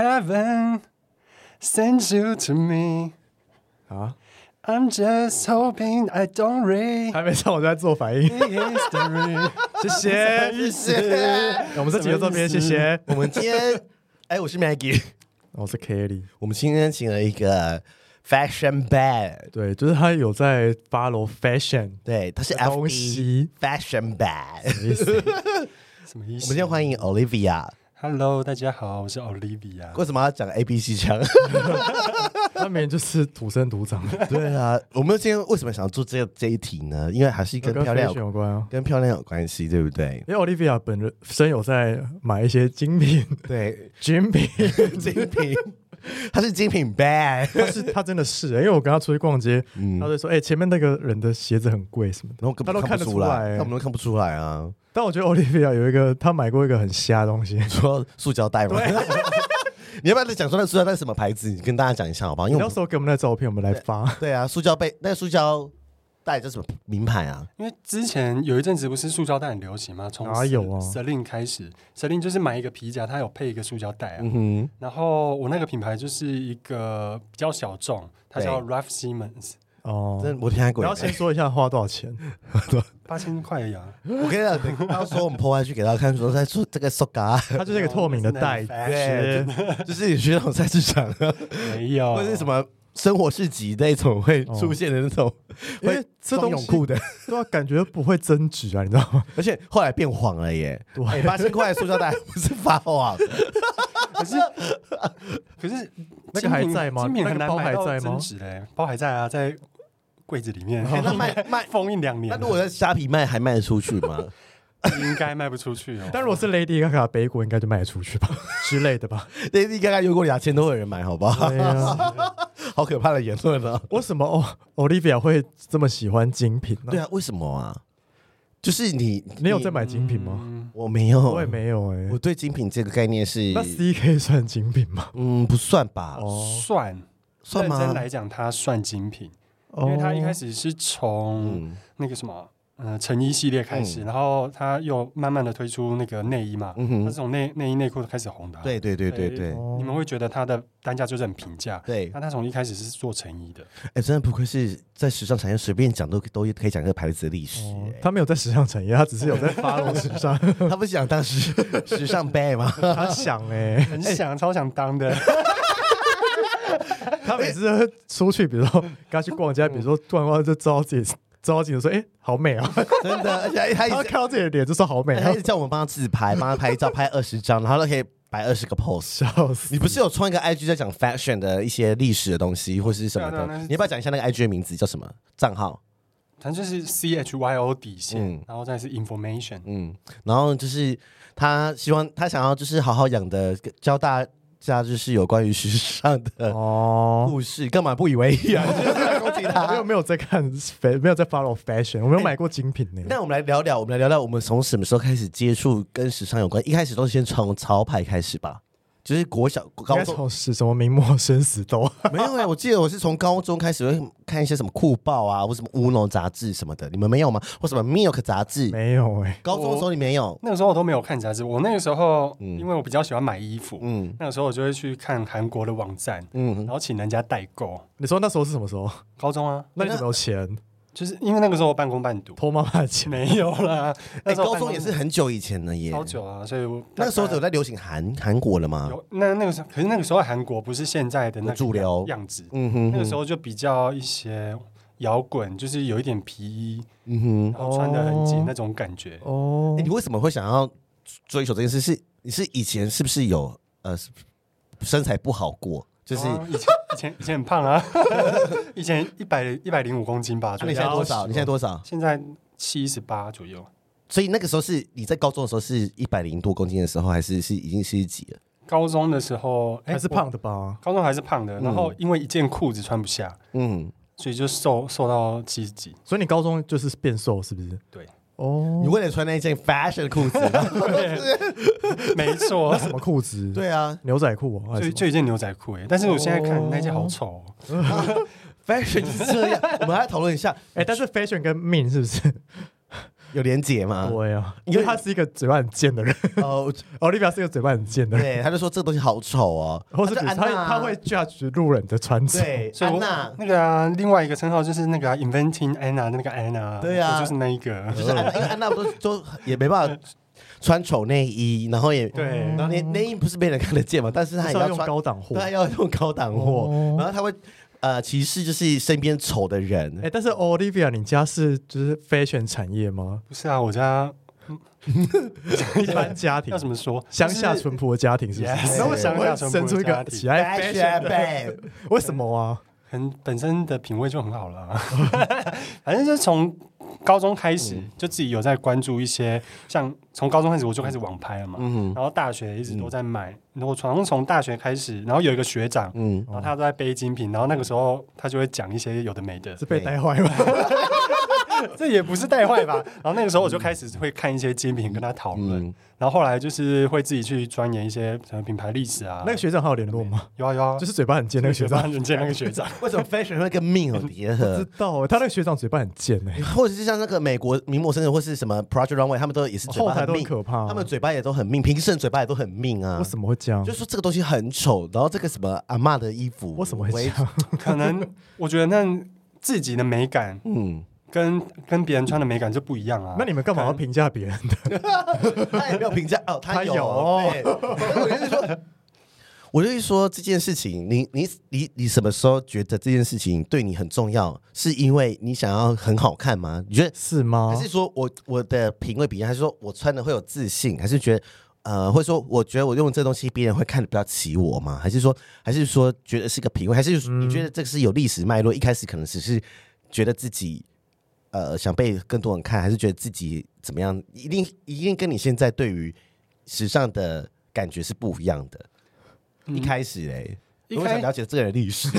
Heaven sends you to me 啊，I'm just hoping I don't read 还没唱，我在做反应。谢谢，谢谢。我们这几个这边，谢谢。我们今天，哎，我是 Maggie，我是 Kelly。我们今天请了一个 Fashion Bad，对，就是他有在 follow fashion，对，他是东 FB 西 Fashion Bad。意思。什么意思？我们今天欢迎 Olivia。Hello，大家好，我是 Olivia。为什么要讲 A B C 腔？他明明就是土生土长的，对啊，我们今天为什么想要做这这一题呢？因为还是跟跟漂亮有关啊。跟漂亮有关系，对不对？因为 Olivia 本人身有在买一些精品、对，精品，精品，他是精品 bad，他是他真的是、欸，因为我跟他出去逛街，嗯他就说：“哎、欸，前面那个人的鞋子很贵什么的。然后根本他都看得不出来欸他们都看不出来啊。”但我觉得 Olivia 有一个，他买过一个很瞎的东西，说塑胶袋吗？你要不要再讲说那塑胶袋是什么牌子？你跟大家讲一下好不好？因为我们你到时候给我们的照片，我们来发。对啊，塑胶杯那个塑胶袋叫什么名牌啊？因为之前有一阵子不是塑胶袋很流行吗？从哪有啊 Celine 开始，Celine 就是买一个皮夹，它有配一个塑胶袋啊。嗯哼，然后我那个品牌就是一个比较小众，它叫 Ralph Simons，哦，真的我听过。你要先说一下花多少钱？八千块呀。我跟你讲，到时候我们破开去给大家看，说在说这个塑胶，它就是一个透明的袋子，就是你去那种菜市场，没有，或者是什么生活市集那种会出现的那种，因为这东西装泳裤的，对啊，感觉不会增值啊，你知道吗？而且后来变黄了耶。对。哎，八千块的塑胶袋不是发黄，可是可是那个还在吗？精品包买到还在吗？增值嘞，包还在啊，在柜子里面，哎 那卖卖封印两年了，那如果在虾皮卖，还卖得出去吗？应该卖不出去哦。但如果是 Lady Gaga 背过，应该就卖得出去吧 之类的吧？那你刚刚有过两千多有人买，好不好？啊，好可怕的言论啊！为什么哦？Olivia 会这么喜欢精品呢？对啊，为什么啊？就是你，你有在买精品吗？嗯我没有，我也没有哎我。对精品这个概念是，那 CK 算精品吗？嗯，不算吧？哦，算算吗认真来讲，它算精品，因因为他一开始是从嗯，那个什么。呃，成衣系列开始，嗯然后他又慢慢的推出那个内衣嘛，嗯哼它是从内内衣内裤开始红的啊、对对对对对哦你们会觉得他的单价就是很平价，对，那他从一开始是做成衣的，哎，真的不愧是在时尚产业，随便讲都都可以讲这个牌子的历史。他没有在时尚产业，他只是有在 follow 时尚。他不想当时时尚 bad 吗？他想哎，很想、超想当的。他每次都出去，比如说 跟他去逛街，比如说突然逛就照自己照镜子说：“哎，好美啊！”真的，而且他一直 看到自己的脸就说：“好美。”他一直叫我们帮他自拍，帮他拍照，拍二十张，然后都可以摆二十个 pose。笑死！你不是有创一个 IG 在讲 fashion 的一些历史的东西，或是什么的？你要不要讲一下那个 IG 的名字叫什么账号？反正就是 C H Y O 底线，嗯然后再是 information。嗯，然后就是他希望他想要就是好好养的，教大家就是有关于时尚的哦，故事，干嘛不以为意啊？你 就是在攻击没有。没有在看没有在 follow fashion，我没有买过精品呢。那我们来聊聊，我们来聊聊，我们从什么时候开始接触跟时尚有关？一开始都是先从潮牌开始吧，就是国小、高中。从是什么明末生死斗？没有哎、我记得我是从高中开始会看一些什么酷报啊，或什么乌龙杂志什么的，你们没有吗？或什么 Milk 杂志？没有哎，高中的时候你没有？那个时候我都没有看杂志，我那个时候、嗯因为我比较喜欢买衣服，嗯那个时候我就会去看韩国的网站，嗯然，后请人家代购。你说那时候是什么时候？高中啊，那你有没有钱？就是因为那个时候半工半读，偷妈妈的钱？没有啦。哎、那时候高中工也是很久以前了耶，好久啊，所以我那个时候有在流行韩韩国了吗？有那那个时候，可是那个时候韩国不是现在的那个主流样子，嗯哼那个时候就比较一些摇滚，就是有一点皮衣，嗯哼，然后穿的很紧哦那种感觉。哦哎、你为什么会想要追求这件事？是你是以前是不是有呃身材不好过？就是、哦以前以前以前很胖啊，以前一百一百零五公斤吧，那、你现在多少？你现在多少？现在七十八左右。所以那个时候是你在高中的时候是一百零多公斤的时候，还是是已经七十几了？高中的时候，哎还是胖的吧？高中还是胖的，然后因为一件裤子穿不下，嗯，所以就瘦瘦到七十几。所以你高中就是变瘦是不是？对，哦。你，为了穿那一件 fashion 的裤子，没错，什么裤子？对啊。牛仔裤哦，还就什么？就一件牛仔裤哎，但是我现在看那件好丑哦，，fashion 就是这样。我们来讨论一下，哎，但是 fashion 跟 mean 是不是？有连结吗？对啊，因为他是一个嘴巴很贱的人。哦，Olivia 是一个嘴巴很贱的人。对，他就说这个东西好丑哦，或是他他会 judge 路人的穿着。对，安娜那个啊，另外一个称号就是那个 Inventing Anna 那个 Anna。对啊，就是那一个，就是安娜，因为 安娜都都也没办法穿丑内衣，然后也对，然后内内衣不是被人看得见嘛，但是他也要用高档货，他要用高档货，然后他会。呃，歧视就是身边丑的人。哎、欸，但是 Olivia，你家是就是 fashion 产业吗？不是啊，我家 一般家庭。要怎么说？乡下淳朴的家庭是不是？那我想要生出一个喜爱 fashion 的，为什么啊？很本身的品味就很好了，反正就是从。高中开始就自己有在关注一些，像从高中开始我就开始网拍了嘛，然后大学一直都在买，然后从从大学开始，然后有一个学长，然后他都在背精品，然后那个时候他就会讲一些有的没的，是被带坏吗？这也不是带坏吧？然后那个时候我就开始会看一些精品跟他讨论。然后后来就是会自己去钻研一些什么品牌历史啊。那个学长还有联络吗？有啊有啊，就是嘴巴很尖那个学长，很贱那个学长。为什么 fashion 会跟命有结合？不知道，他那个学长嘴巴很尖哎。或者是像那个美国名模生日或是什么 Project Runway，他们都也是嘴巴很命，可怕。他们嘴巴也都很命，平时嘴巴也都很命啊。为什么会这样？就是说这个东西很丑，然后这个什么阿嬷的衣服，为什么会这样？可能我觉得那自己的美感，嗯。跟跟别人穿的美感就不一样啊！那你们干嘛要评价别人的？他也没有评价哦，他有。我就是说，我就是说这件事情，你你你你什么时候觉得这件事情对你很重要？是因为你想要很好看吗？你觉得是吗？还是说我我的品味比较，还是说我穿的会有自信？还是觉得呃，或者说我觉得我用这东西别人会看得比较起我吗？还是说还是说觉得是个品味？还是你觉得这个是有历史脉络？一开始可能只是觉得自己。呃，想被更多人看，还是觉得自己怎么样？一定一定跟你现在对于时尚的感觉是不一样的。嗯、一开始哎，我想了解这个人历史。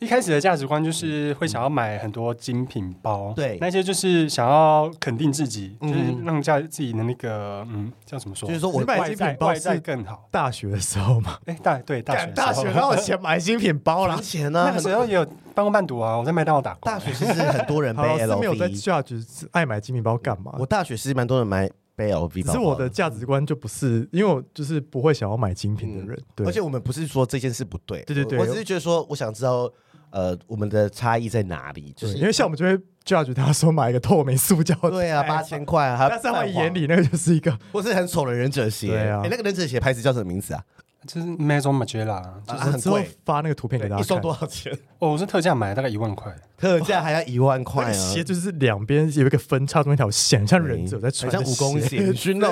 一开始的价值观就是会想要买很多精品包，对，那些就是想要肯定自己，就是让家自己的那个嗯叫怎么说？就是说我买精品包是更好。大学的时候嘛，哎大对大学大学哪有钱买精品包啦？钱呢？那个时候也有半工半读啊，我在麦当劳打工。大学其实很多人 背 LV，没有在 judge 爱买精品包干嘛？我大学其实蛮多人买。背 LV，只是我的价值观就不是，因为我就是不会想要买精品的人。对，而且我们不是说这件事不对，对对对，我只是觉得说，我想知道，呃，我们的差异在哪里？就是因为像我们就会 judge 他说买一个透明塑胶，对啊，八千块啊，但在他们眼里那个就是一个，或是很丑的忍者鞋。对啊，哎，那个忍者鞋牌子叫什么名字啊？就是 Maison Margiela，就是很贵。发那个图片给大家，一双多少钱？哦，我是特价买，大概一万块。特价还要一万块啊！鞋就是两边有一个分叉中一条线，像忍者在穿，像武功鞋。熏肉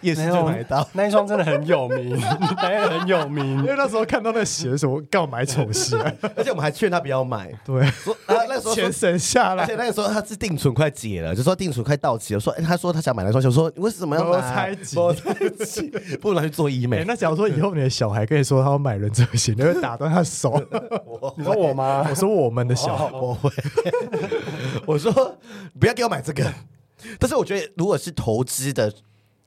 夜市就买到那一双，真的很有名，那个很有名。因为那时候看到那鞋的时候，刚好买丑鞋，而且我们还劝他不要买。对，说啊，那时候钱省下来，而且那个时候他是定存快解了，就说定存快到期了，说哎，他说他想买那双鞋，我说你为什么要买？猜忌，不如拿去做医美。那假如说以后你的小孩跟你说他要买忍者鞋，你会打断他手？你说我吗？我说我们的小孩，我会。我说不要给我买这个，但是我觉得如果是投资的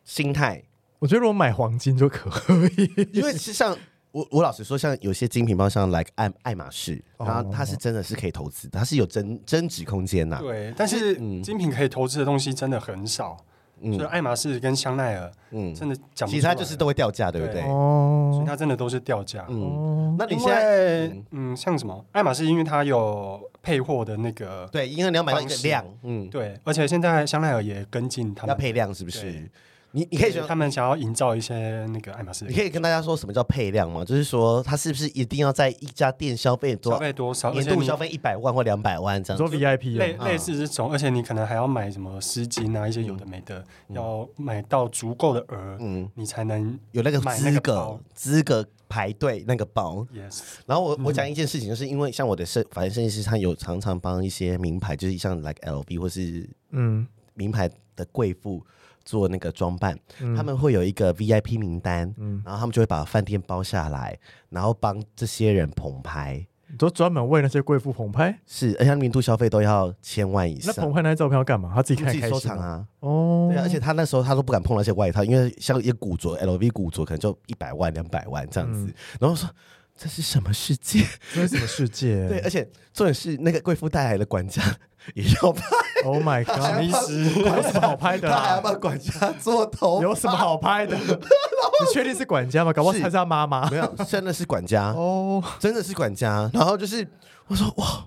心态，我觉得如果买黄金就可以，因为是像我我老实说，像有些精品包，像 like 爱爱马仕，然后它是真的是可以投资，它是有增增值空间呐。对，但是精品可以投资的东西真的很少。所以爱马仕跟香奈儿，嗯，真的讲不，其他就是都会掉价，对不对？哦，所以它真的都是掉价。嗯，那你现在，嗯，像什么爱马仕，因为它有配货的那个，对，因为你要买到一个量，嗯，对，而且现在香奈儿也跟进，他们要配量，是不是？你你可以说他们想要营造一些那个爱马仕，你可以跟大家说什么叫配量吗？就是说他是不是一定要在一家店消费多消费多少，年度消费一百万或两百万这样？做 VIP 类类似这种，而且你可能还要买什么丝巾啊，一些有的没的，要买到足够的额，嗯，你才能有那个资格资格排队那个包。Yes。然后我我讲 一件事情，就是因为像我的设，反正设计师他有常常帮一些名牌，就是像 like LV 或是嗯名牌的贵妇。做那个装扮，嗯、他们会有一个 VIP 名单，嗯、然后他们就会把饭店包下来，然后帮这些人捧拍，都专门为那些贵妇捧拍。是，而且年度消费都要千万以上。那捧拍那些照片要干嘛？他自己看自己收藏啊。哦，对啊，而且他那时候他都不敢碰那些外套，因为像一些古着，LV 古着可能就一百万、两百万这样子。嗯、然后说这是什么世界？这是什么世界？对，而且重点是那个贵妇带来的管家 也要拍。Oh my 什么 god！意思？有什么好拍的他还要啊？帮管家做头，有什么好拍的？你确定是管家吗？搞不好是他是他妈妈。没有，真的是管家，哦，真的是管家。然后就是我说哇，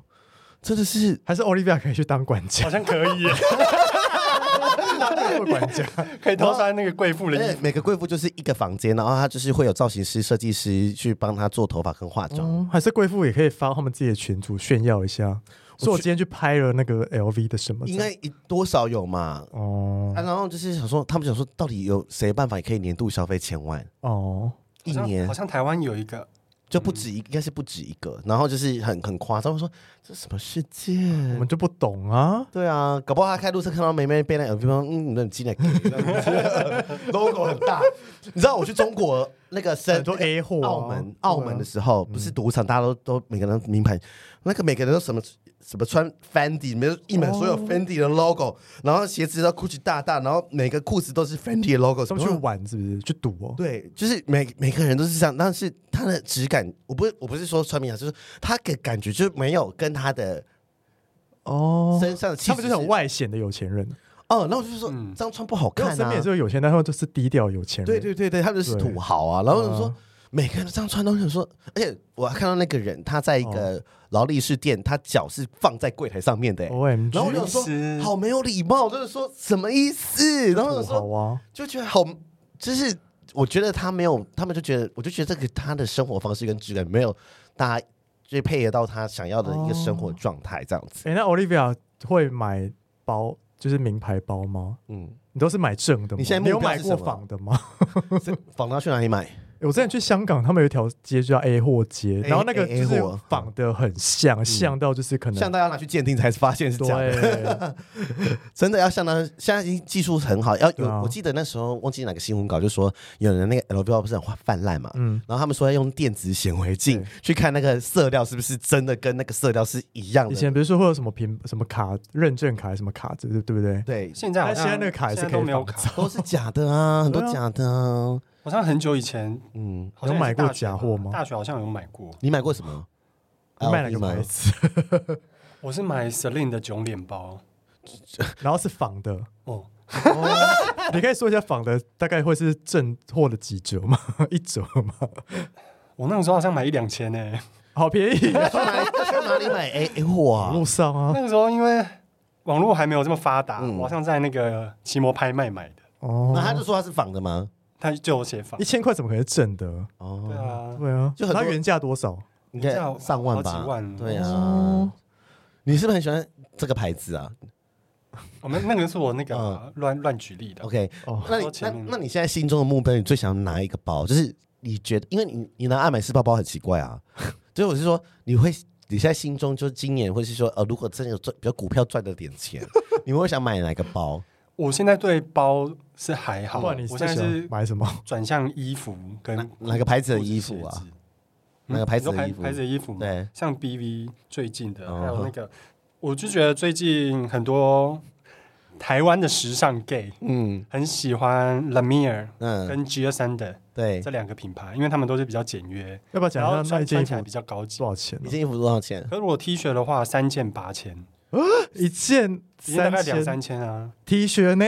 真的是还是 Olivia 可以去当管家好，像可以耶，做管家。可以偷穿那个贵妇的衣服。每个贵妇就是一个房间，然后他就是会有造型师、设计师去帮他做头发跟化妆。哦，还是贵妇也可以发他们自己的群组炫耀一下，说我今天去拍了那个 LV 的什么，应该一多少有嘛？哦啊，然后就是想说，他们想说，到底有谁办法也可以年度消费千万？哦，一年好像台湾有一个，就不止一，应该是不止一个。然后就是很很夸张，我说这什么世界？我们就不懂啊。对啊，搞不好他开路车看到妹妹背那 LV 包，嗯，那很进来，logo 很大。你知道我去中国那个深很多 A 货啊澳门澳门的时候，不是赌场，大家都都每个人名牌，那个每个人都什么什么穿 Fendi，没有一门所有 Fendi 的 logo，然后鞋子都 Gucci 大大，然后每个裤子都是 Fendi 的 logo，他们去玩是不是？去赌哦。对，就是每每个人都是这样，但是他的质感，我不是我不是说穿名牌，就是他给感觉就是没有跟他的哦，身上的气质他们就是很外显的有钱人。哦，那我就说、嗯这样穿不好看啊身边也是。有有钱人，但他们就是低调有钱人。对对对对，他们就是土豪啊。然后我就说，每个人都这样穿都想说，而且我还看到那个人，他在一个劳力士店，他脚是放在柜台上面的、然后我就说，好没有礼貌，就是说什么意思？然后我说，啊，就觉得好，就是我觉得他没有，他们就觉得，我就觉得这个他的生活方式跟质感没有大家最配合到他想要的一个生活状态，这样子。哎，那 Olivia 会买包，就是名牌包吗？嗯，你都是买正的吗？你现在没有买过仿的吗？这仿要去哪里买？我之前去香港，他们有一条街就叫 A 货街，然后那个 A- 就是仿的很像，像到就是可能像大家拿去鉴定才发现是假的。真的要相当，现在已经技术很好，要有。我记得那时候忘记哪个新闻稿，就说有人那个 LV 包不是很泛滥嘛，嗯，然后他们说要用电子显微镜去看那个色料是不是真的跟那个色料是一样的。以前比如说会有什么凭什么卡认证卡还是什么卡，对对不对？对，现在好像现在那个卡也是都没有卡，都是假的啊，很多假的啊。好像很久以前嗯，好像也是有买过大学假货吗大学好像有买过，你买过什么？你买哪个 LV 吗牌子？我是买 Celine 的囧脸包 然后是仿的，哦，你可以说一下仿的大概会是正货的几折吗？一折吗？我那个时候好像买一两千呢。好便宜啊！去哪里？去哪里买 A A 货啊？网络上啊那，个时候因为网络还没有这么发达，嗯我好像在那个奇摩拍卖买的，哦，那他就说他是仿的吗？它就有写法一。千块怎么可能是正的？哦，对啊，对啊，就很多它原价多少？应该叫上万吧好几？万对啊哦，你是不是很喜欢这个牌子啊我们那个是我那个嗯乱乱举例的。？OK，哦，那你那前面那你现在心中的目标，你最想要拿一个包？就是你觉得，因为你你拿爱马仕包包很奇怪啊，所以我是说，你会你现在心中就是今年，或是说呃，如果真的有赚，比如股票赚了点钱，你会想买哪个包？我现在对包是还好，不然你现在是买什么？转向衣服跟哪哪个牌子的衣服啊？哪个牌子的衣服牌子的衣服？对，像 BV 最近的，哦还有那个，我就觉得最近很多台湾的时尚 gay 嗯很喜欢 Lamier 嗯，跟 Gia Sander 对这，两个品牌，因为他们都是比较简约，要不要讲一下那穿一件衣服穿起来比较高级多。少钱呢一？件衣服多少钱？可是如果 T 恤的话，三件八千，一件一件大概三千两三千啊。T 恤呢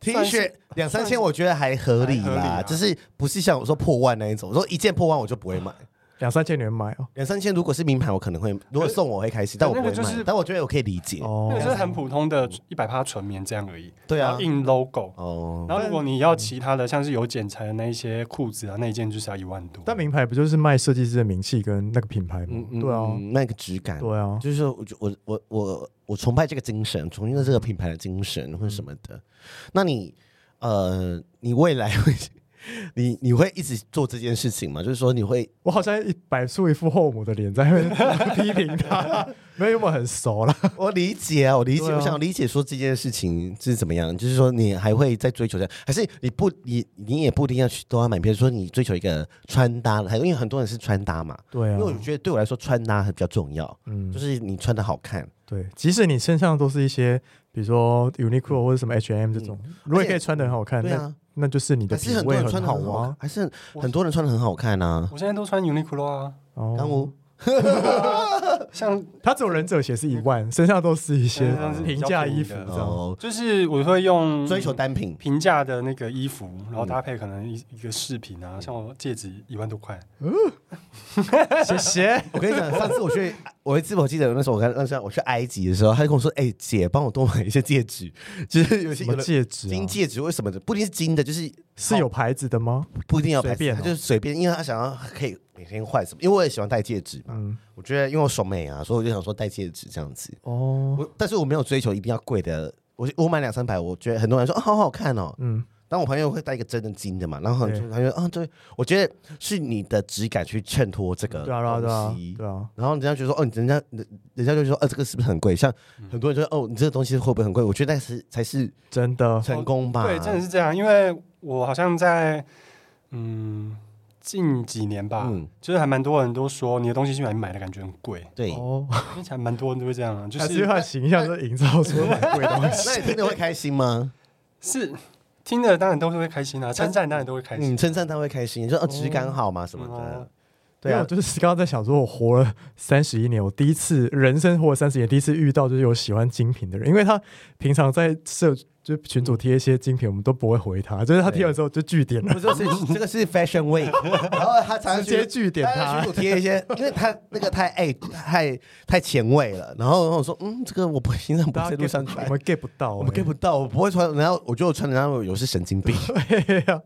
？T 算是恤两三千，我觉得还合理啦，还合理啊就是不是像我说破万那一种。我说一件破万我就不会买，两三千你会买哦？两三千如果是名牌，我可能会，如果送我会开心，但我不会买个就是。但我觉得我可以理解。哦那个就是很普通的一百帕纯棉这样而已，对啊然后，印 logo。哦，然后如果你要其他的，像是有剪裁的那一些裤子啊，那一件就是要一万多。但名牌不就是卖设计师的名气跟那个品牌吗嗯？嗯，对啊，嗯那个质感，对啊，就是说，我就我我我我崇拜这个精神，崇敬这个品牌的精神或者什么的。那你呃，你未来会，你你会一直做这件事情吗？就是说，你会我好像一摆出一副后母的脸在那边 批评他，没有我们很熟了。我理解啊，我理解，啊我想理解说这件事情是怎么样，就是说你还会再追求这样，还是你不你你也不一定要去都要买，比如说你追求一个穿搭因为很多人是穿搭嘛，对啊因为，我觉得对我来说穿搭还比较重要，嗯就，是你穿的好看，对，即使你身上都是一些，比如说 Uniqlo 或者什么 H&M 这种，如果你可以穿的很好看，对啊，那就是你的还是很多品味人穿的好很好啊。，还是很很多人穿的很好看啊。我现在都穿 Uniqlo 啊，哦刚我 像他只有忍者鞋是一万，身上都是一些嗯平价衣服比较便宜的这样。哦，就是我会用追求单品，平价的那个衣服，然后搭配可能一一个饰品啊，像我戒指一万多块，谢谢。我跟你讲，上次我去，我一次我记得那时候我跟那时候我去埃及的时候，他就跟我说：“哎、姐，帮我多买一些戒指，就是有些什么的戒指啊？金戒指，为什么的？不一定是金的，就是是有牌子的吗？不一定要牌子随便哦他就是随便，因为他想要可以每天换什么。因为我也喜欢戴戒指嘛，嗯，我觉得因为我手美啊，所以我就想说戴戒指这样子。哦，我但是我没有追求一定要贵的，我我买两三百，我觉得很多人说啊好好看哦。嗯，但我朋友会戴一个真的金的嘛，然后他就啊对，我觉得是你的质感去衬托这个对啊，对啊，对啊东西，对啊，然后人家觉得说，哦，人家人人家就说，啊，这个是不是很贵？像很多人就说，哦，你这个东西会不会很贵？我觉得那是才是真的。成功吧。对，真的是这样。因为我好像在嗯近几年吧，嗯，就是还蛮多人都说你的东西去哪里买的感觉很贵，对。哦，因为还蛮多人都会这样啊，就还是是他形象是营造出很贵的东西。那你听得会开心吗？是听的当然都是会开心啊，称赞当然都会开心。嗯，称赞他会开心，你说哦质感好嘛什么的哦。对啊因为我，就是刚刚在想说，我活了三十一年，我第一次人生活了三十年，第一次遇到就是有喜欢精品的人，因为他平常在社就群主贴一些精品，我们都不会回他，就是他贴完之后就据点了不，是是 这个是 Fashion Week，然后他常常直接据点他他群。主贴一些，因为他那个太爱太太前卫了。然后我说，嗯，这个我不平常不大家在路上穿我，们 get 不到欸，我们 get 不到，我不会穿。然后我觉得我穿的，然后有是神经病。对呀，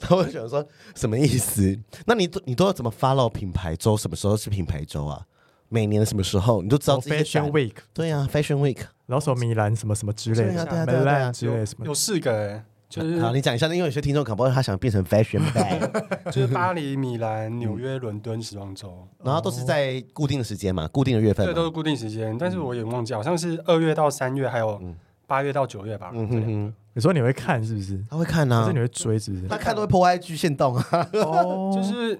然后我就想说什么意思？那你都你都要怎么 follow 品牌周？什么时候是品牌周啊？每年什么时候？你都知道 Fashion Week，对呀、啊、，Fashion Week。然后什么米兰什么什么之类对啊的，对啊对啊对啊 Milan 之类什么有四个、哎，就是好，你讲一下，因为有些听众可能他想变成 Fashion bag，就是巴黎、米兰、纽约、伦敦时装周，然后都是在固定的时间嘛，固定的月份嘛。这都是固定时间，但是我也忘记，好像是二月到三月，还有八月到九月吧。嗯哼哼，你说你会看是不是？他会看啊还是你，会追是不是？他看都会破 IG 限动啊。哦 就是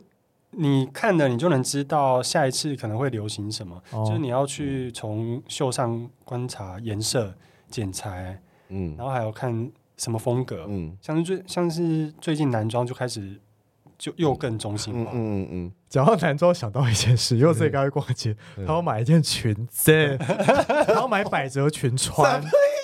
你看的，你就能知道下一次可能会流行什么。哦就是你要去从秀上观察颜色、剪裁，嗯然后还有看什么风格。嗯像是最像是最近男装就开始就又更中性嗯化。嗯嗯讲到男装，想到一件事，因为我自己刚去逛街，嗯他要买一件裙子，他要买百褶裙穿，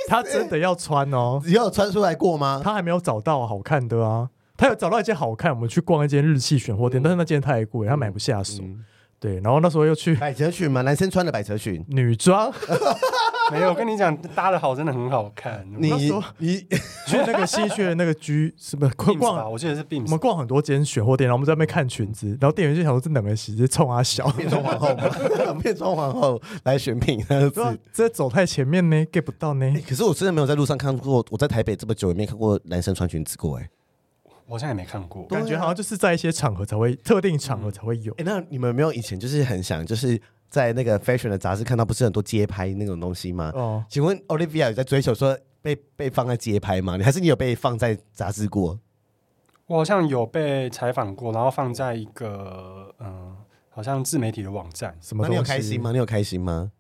他真的要穿哦，你有穿出来过吗？他还没有找到好看的啊。他有找到一件好看，我们去逛一间日系选货店，但是那件太贵，他买不下手。嗯对，然后那时候又去百褶裙嘛，男生穿的百褶裙。女装，没有，我跟你讲，搭的好真的很好看。你你 去那个西区的那个居什么 Beams 吧，逛，我记得是我 Beams 们。逛很多间选货店，然后我们在那边看裙子，然后店员就想说这两个直接冲他小，变装皇后嘛，变装皇后来选品对。这走太前面呢，get 不到呢。可是我真的没有在路上看过，我在台北这么久也没看过男生穿裙子过哎、我好像也没看过。感觉好像就是在一些场合才会，特定场合才会有哎、。那你们有没有以前就是很想就是在那个 fashion 的杂志看到不是很多街拍那种东西吗？哦，请问 Olivia 有在追求说被被放在街拍吗？你还是你有被放在杂志过？我好像有被采访过，然后放在一个嗯、呃好像自媒体的网站。什么那你有东西开心吗？你有开心吗？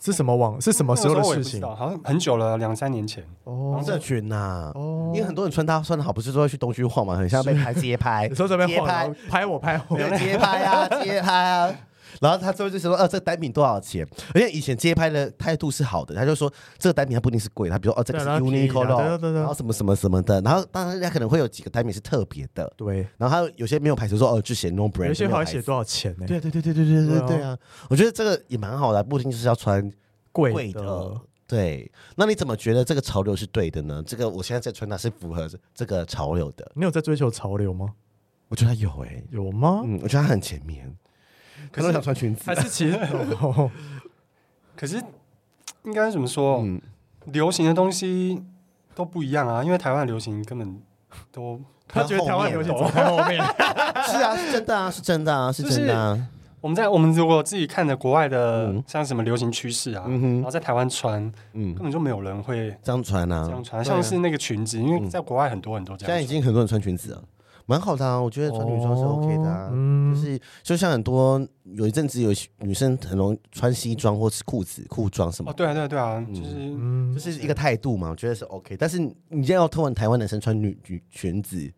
是什么网？是什么时候的事情？好像很久了，两三年前。哦社群呐、哦因为很多人穿搭穿的好，不是说要去东区晃嘛，很像被拍街拍有，时候在那边，街拍拍我拍我，对街拍啊，街拍啊。然后他最后就说，呃，这个单品多少钱？而且以前街拍的态度是好的，他就说这个单品它不一定是贵，他比如说哦，这个是 Uniqlo，然后什么什么什么的，然后当然人家可能会有几个单品是特别的，对，然后他有有些没有牌子说哦，就写 no brand，有些好像写多少钱呢？对对对对对对对对啊对啊！我觉得这个也蛮好的，不一定就是要穿贵贵的的。对，那你怎么觉得这个潮流是对的呢？这个我现在在穿搭是符合这个潮流的。你有在追求潮流吗？我觉得他有哎、有吗？嗯，我觉得他很前面，可能我想穿裙子。还。是其实哦。可是应该怎么说？嗯，流行的东西都不一样啊，因为台湾的流行根本都他觉得台湾流行走在后面，是啊，是真的啊，是真的啊，是真的啊。我们在我们如果自己看的国外的嗯。像什么流行趋势啊，嗯，然后在台湾穿，嗯。根，本就没有人会这样穿啊，这样穿，像是那个裙子，因为在国外很多很多这样现在已。经很多人穿裙子了，蛮好的啊。我觉得穿女装是 OK 的啊。嗯就是就像很多有一阵子有女生很容易穿西装或是裤子裤装什么哦，，对啊，对啊，对啊，就是嗯就，是一个态度嘛，我觉得是 OK。但是你现在要突然台湾男生穿女女裙子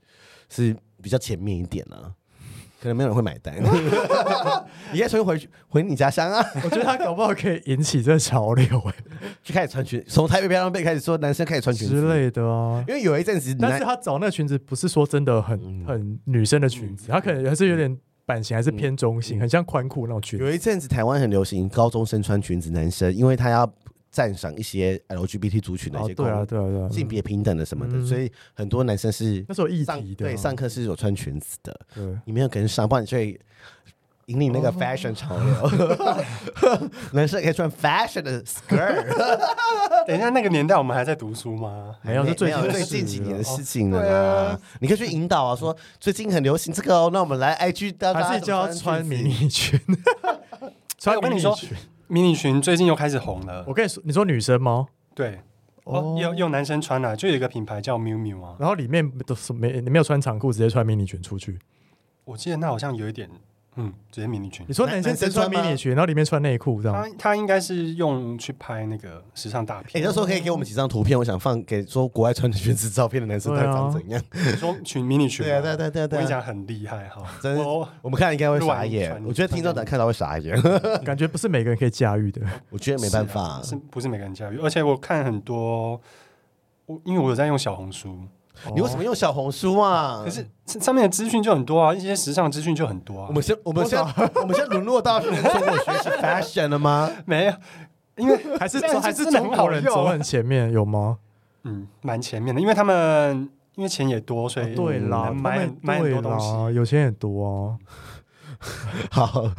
是比较前面一点啊。可能没有人会买单。你可以重新回去回你家乡啊！我觉得他搞不好可以引起这潮流，哎，就开始穿裙，从台北标准开始说男生开始穿裙子之类的啊。因为有一阵子，但是他找那个裙子不是说真的很、嗯、很女生的裙子，他可能还是有点版型，还是偏中性，嗯、很像宽裤那种裙子。有一阵子台湾很流行高中生穿裙子，男生因为他要。赞赏一些 LGBT 族群的一些，对啊，对啊，对啊，性别平等的什么的，所以很多男生是那时候议对，上课是有穿裙子的，你没有跟上，不然你就会引领那个 fashion 潮流。男生可以穿 fashion 的 skirt。等一下，那个年代我们还在读书吗？没有，是最近最近几年的事情了。你可以去引导啊，说最近很流行这个哦，那我们来 IG，还是就要穿迷你裙？穿迷你裙。迷你裙最近又开始红了。我跟你说，你说女生吗？对，哦，用用男生穿了，就有一个品牌叫 Miu Miu 啊。然后里面都是没，你没有穿长裤，直接穿迷你裙出去。我记得那好像有一点。嗯，直接迷你裙。你说男生直接穿迷你裙，然后里面穿内裤这样？他他应该是用去拍那个时尚大片。欸，到时候可以给我们几张图片，我想放给说国外穿裙子照片的男生，他长怎样？你 说裙迷你裙？对啊对对对对，我跟你讲很厉害哈，真的。我们看应该会傻眼，我觉得听众等看到会傻眼，感觉不是每个人可以驾驭的。我觉得没办法，是不是每个人驾驭？而且我看很多，我因为我有在用小红书。你为什么用小红书啊？可是上面的资讯就很多啊，一些时尚资讯就很多啊。我们先，我们先，我们先沦落到中国学习 fashion 了吗？没有，因为 还是还是中国人走很前面，有吗？嗯，蛮前面的，因为他们因为钱也多，所以对啦，买买很多东西，有钱也多啊。好，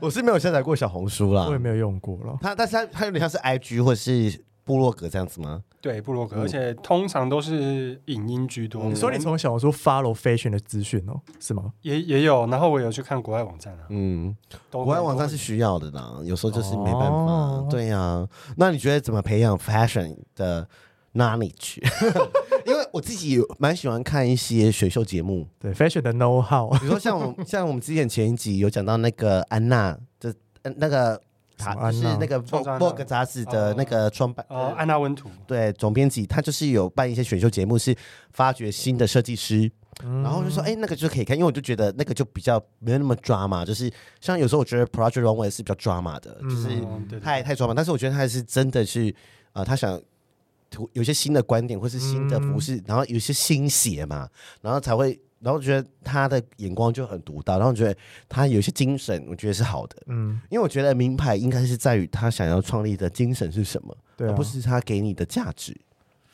我是没有下载过小红书啦，我也没有用过了。它，但是它它有点像是 IG 或是。部落格这样子吗？对，部落格，而且通常都是影音居多。你说你从小红书 follow fashion 的资讯哦，是吗？也也有，然后我有去看国外网站啊。嗯，国外网站是需要的啦，有时候就是没办法。对呀，那你觉得怎么培养 fashion 的 knowledge？因为我自己有蛮喜欢看一些选秀节目，对 fashion 的 know how。比如说像我像我们之前前一集有讲到那个安娜的那个。他是那个《Vogue》杂志的那个创办哦，安娜温图。对总编辑，他就是有办一些选秀节目，是发掘新的设计师，嗯、然后就说哎，那个就可以看，因为我就觉得那个就比较没有那么抓嘛，就是像有时候我觉得 Project Runway 是比较抓马的，就是太太抓马，但是我觉得他还是真的是呃，他想有些新的观点或是新的服饰，嗯、然后有些新血嘛，然后才会。然后觉得他的眼光就很独到，然后觉得他有些精神，我觉得是好的。嗯，因为我觉得名牌应该是在于他想要创立的精神是什么，对啊，而不是他给你的价值。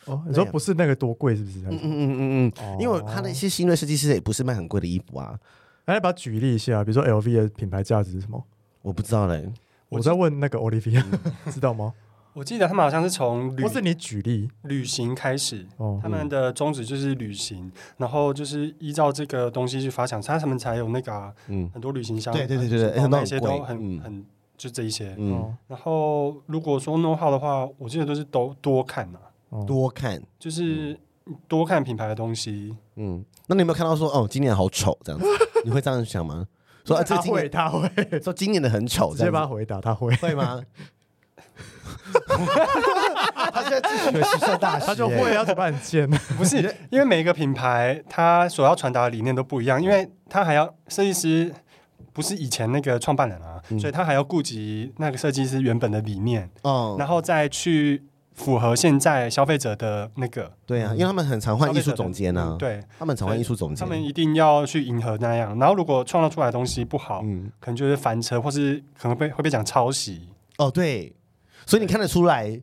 哦，你说不是那个多贵，是不是？嗯嗯嗯嗯嗯。因为他的一些新锐设计师也不是卖很贵的衣服啊。来，把它举例一下，比如说 LV 的品牌价值是什么？我不知道嘞。我在问那个 Olivia，知道吗？我记得他们好像是从旅，不是你举例。旅行开始，他们的宗旨就是旅行，然后就是依照这个东西去发想，他们才有那个嗯。很多旅行箱，对对对对，那些都很很就这一些，嗯，然后如果说 know how 的话，我记得都是都多看呐，多看。就是多看品牌的东西，嗯，那你有没有看到说哦今年好丑这样子？你会这样想吗？说他会他会。说今年的很丑，直接把他回答他会。会吗？他现在自学时尚大师，他就会要怎么办？见不是因为每一个品牌，他所要传达的理念都不一样，因为他还要设计师不是以前那个创办人啊，嗯、所以他还要顾及那个设计师原本的理念，嗯，然后再去符合现在消费者的那个。对啊，因为他们很常换艺术总监啊，对，他们常换艺术总监，他们一定要去迎合那样。然后如果创造出来的东西不好，嗯，可能就是翻车，或是可能被会被讲抄袭。哦，对。所以你看得出来，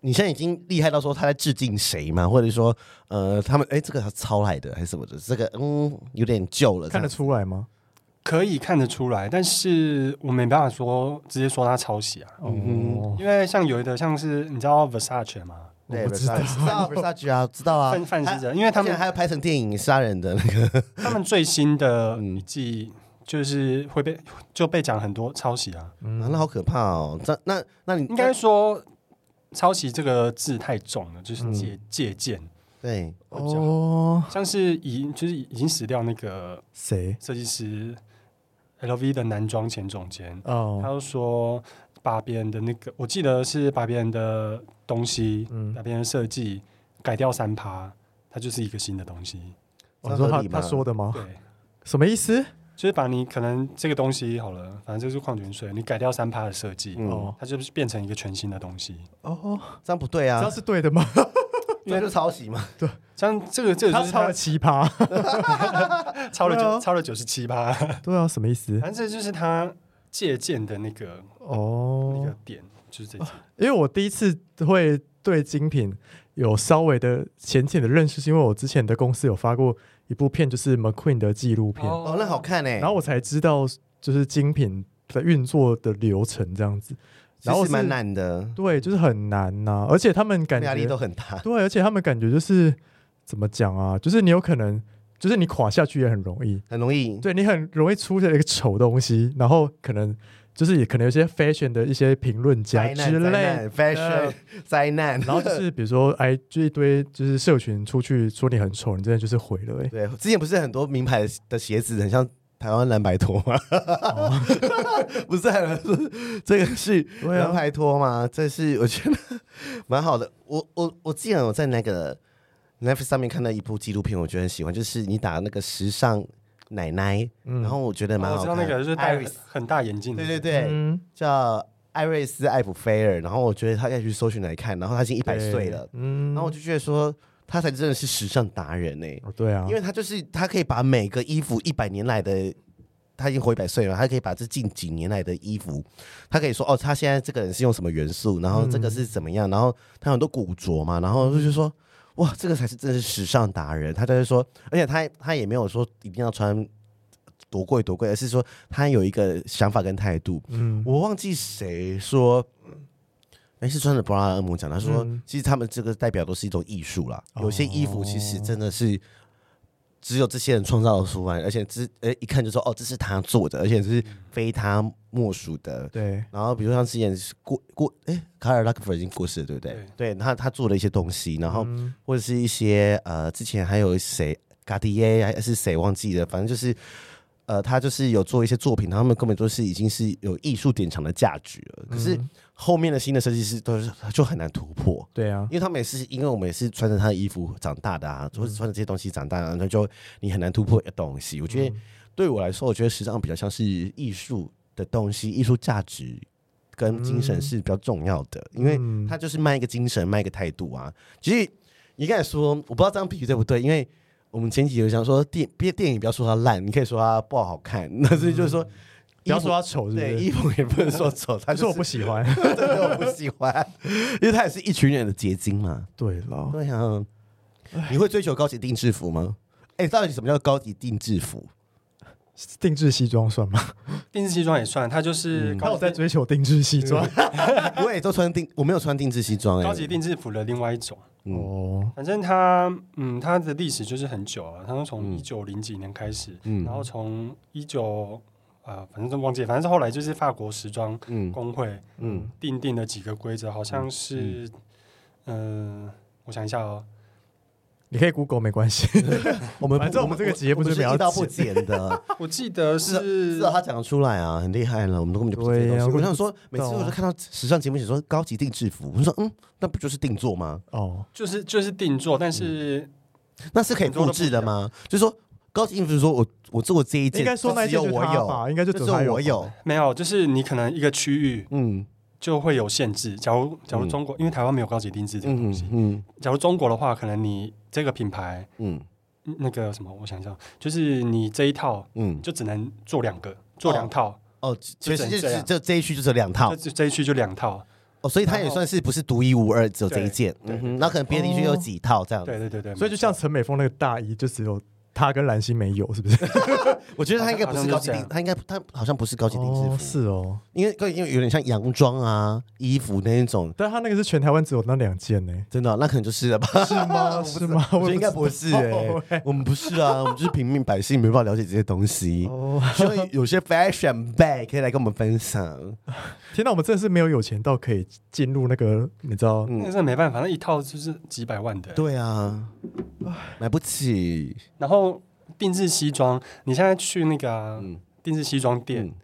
你现在已经厉害到说他在致敬谁吗？或者说，呃，他们哎，这个他抄来的还是什么的？这个嗯，有点旧了，看得出来吗？可以看得出来，但是我没办法说直接说他抄袭啊。嗯，因为像有的像是你知道 Versace 吗？对，Versace 啊，知道啊，范范思哲，因为他们还要拍成电影杀人的那个，他们最新的一季。就是会被就被讲很多抄袭啊，嗯，那好可怕哦。那那那你应该说抄袭这个字太重了，就是借借鉴。对哦，像是已就是已经死掉那个谁设计师，LV 的男装前总监哦，他就说把别人的那个，我记得是把别人的东西，嗯，把别人设计改掉三趴，它就是一个新的东西。我说他他说的吗？对。什么意思？就是把你可能这个东西好了，反正就是矿泉水，你改掉三趴的设计，嗯它就是变成一个全新的东西。哦，这样不对啊这样，是对的吗？因为是抄袭嘛。像这个这个就是抄了七趴，超了九超了九十七趴，对啊，什么意思？反正这就是他借鉴的那个哦那哦个，点，就是这些。因为我第一次会对精品有稍微的浅浅的认识，是因为我之前的公司有发过一部片，就是 McQueen 的纪录片，哦，那好看呢。然后我才知道就是精品的运作的流程这样子。然后是其实蛮难的，对，就是很难呐、而且他们感觉压力都很大。对，而且他们感觉就是怎么讲啊？就是你有可能，就是你垮下去也很容易，很容易，对你很容易出现一个丑东西，然后可能就是也可能有些 fashion 的一些评论家灾难之类，fashion 灾难。然后就是比如说，哎，就一堆就是社群出去说你很丑，你真的就是毁了、欸，对，之前不是很多名牌的鞋子很像台湾蓝白拖吗？哦 不是这个是蓝白拖吗？这是我觉得蛮好的。我我我记得我在那个 Netflix 上面看到一部纪录片，我觉得很喜欢，就是你打那个时尚奶奶，嗯。然后我觉得蛮哦我好看。知道那个就是戴 Iris 很大眼镜的，对对对，嗯，叫艾瑞斯·艾普菲尔，然后我觉得他要去搜寻来看，然后他已经一百岁了，嗯，然后我就觉得说他才真的是时尚达人呢、哦对啊，因为他就是他可以把每个衣服一百年来的，他已经活一百岁了，他可以把这近几年来的衣服，他可以说哦，他现在这个人是用什么元素，然后这个是怎么样，然后他有很多古着嘛，然后就是说哇，这个才是真的是时尚达人，他就是说，而且他他也没有说一定要穿多贵多贵，而是说他有一个想法跟态度。嗯，我忘记谁说，哎，是穿着布拉尔姆讲，他说、嗯其实他们这个代表都是一种艺术啦，哦有些衣服其实真的是。只有这些人创造出来，而且只呃一看就说哦，这是他做的，而且是非他莫属的。对，然后比如像之前是过过哎，卡尔拉克福已经过世了，对不对？对他他做了一些东西，然后嗯或者是一些呃，之前还有谁，卡迪耶还是谁忘记了，反正就是呃，他就是有做一些作品，他们根本都是已经是有艺术典藏的价值了。可是嗯。后面的新的设计师都是就很难突破，对啊。因，为他们也是因为我们也是穿着他的衣服长大的啊，或者穿着这些东西长大的、啊，那就你很难突破一个东西。我觉得对我来说，我觉得时尚比较像是艺术的东西，艺术价值跟精神是比较重要的，因为嗯。他就是卖一个精神，卖一个态度啊。其实你刚才说，我不知道这样比喻对不对，因为我们前几集有讲说电别电影不要说它烂，你可以说它不好看，但是就是说。不要说它丑，对，衣服也不能说丑，他但是我不喜欢。对，我不喜欢，因为它也是一群人的结晶嘛。对了，对啊，你会追求高级定制服吗？哎、到底什么叫高级定制服？定制西装算吗？定制西装也算，它就是嗯。他有高级在追求定制西装。我也都穿定，我没有穿定制西装哎、高级定制服的另外一种。嗯。哦，反正它，嗯，它的历史就是很久了，它是从嗯。一九零几年开始，嗯。然后从一九啊，反正都忘记了，反正是后来就是法国时装嗯。工会嗯。定定了几个规则，好像是，嗯、我想一下哦，你可以 Google 没关系。我们反正我们这个节目是是一刀不剪的，我记得是 至少他讲得出来啊，很厉害了。我们都根本就不知道我想说，每次我都看到时尚节目写说高级定制服，我说嗯，那不就是定做吗？哦，就是就是定做，但是那是可以复制的吗？就是说高级定制服，说我我做过这一件，应该说那一只有件我有，吧，应该就只有我有，没有，就是你可能一个区域嗯就会有限制。假如假如中国，因为台湾没有高级定制这个东嗯西，嗯。假如中国的话，可能你这个品牌嗯。嗯那个什么，我想一下，就是你这一套嗯，就只能做两个，做两套，哦，全世界就是就这一区就只有两套。这这一区就两套。哦，所以它也算是不是独一无二，只有这一件，嗯哼，那可能别的地区有几套这样子。对对对对，所以就像陈美凤那个大衣，就只有他跟蓝心没有，是不是？我觉得他应该不是高级定好像是这样，它应该他好像不是高级定制是哦，因为因为有点像洋装啊、衣服那一种，但他那个是全台湾只有那两件呢，真的啊，那可能就是了吧？是吗？是吗？我觉得应该不是哎，我们不是啊，我们就是平民百姓，没办法了解这些东西。哦，希望有些 fashion bag 可以来跟我们分享。天哪，我们真的是没有有钱到可以进入那个，你知道？那真的没办法，那一套就是几百万的。对啊，买不起。然后定制西装，你现在去那个啊嗯。定制西装店嗯，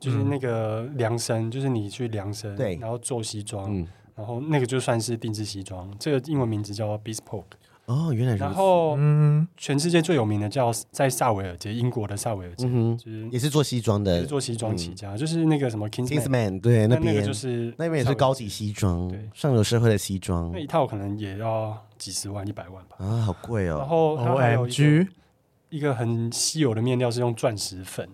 就是那个量身，就是你去量身，对。然后做西装，嗯，然后那个就算是定制西装，这个英文名字叫 bespoke。哦，原来如此。然后，嗯，全世界最有名的叫在萨维尔街，英国的萨维尔街，嗯，就是也是做西装的，是做西装起家，就是那个什么 Kingsman，Kingsman，对，那边。那就是那边也是高级西装对，上流社会的西装。那一套可能也要几十万、一百万吧。啊，好贵哦。然哦。后它还有 O 一 M G 个一个很稀有的面料是用钻石粉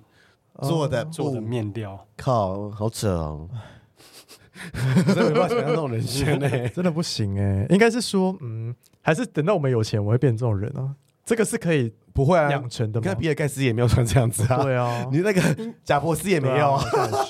做的做的面料，靠，好扯哦！真的没办法想象那种人生呢。真的不行哎，应该是说，嗯，还是等到我们有钱，我会变这种人啊。这个是可以不会啊，养成的吗你看？比尔盖茨也没有穿这样子啊，对啊，你那个贾伯斯也没有啊，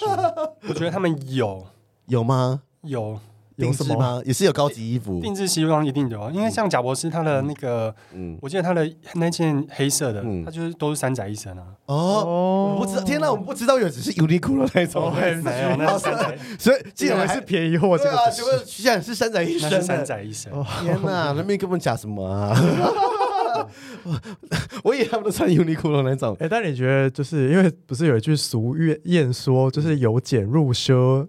我觉得他们有有吗？有定有什么？制吗？也是有高级衣服，定制西装一定有，因为像贾博士他的那个，嗯，我记得他的那件黑色的嗯，他就是都是三宅一生啊，哦，我不知道，天哪，我们不知道有只是 Uniqlo 那种，没有，那是三宅，所以竟竟然还是便宜货，这对啊，个不结果居然是山仔医生三的，宅一生。天哪，那边根本假什么啊？我以为他们都穿 Uniqlo 那种，哎，但你觉得，就是因为不是有一句俗谚谚说，就是由俭入奢，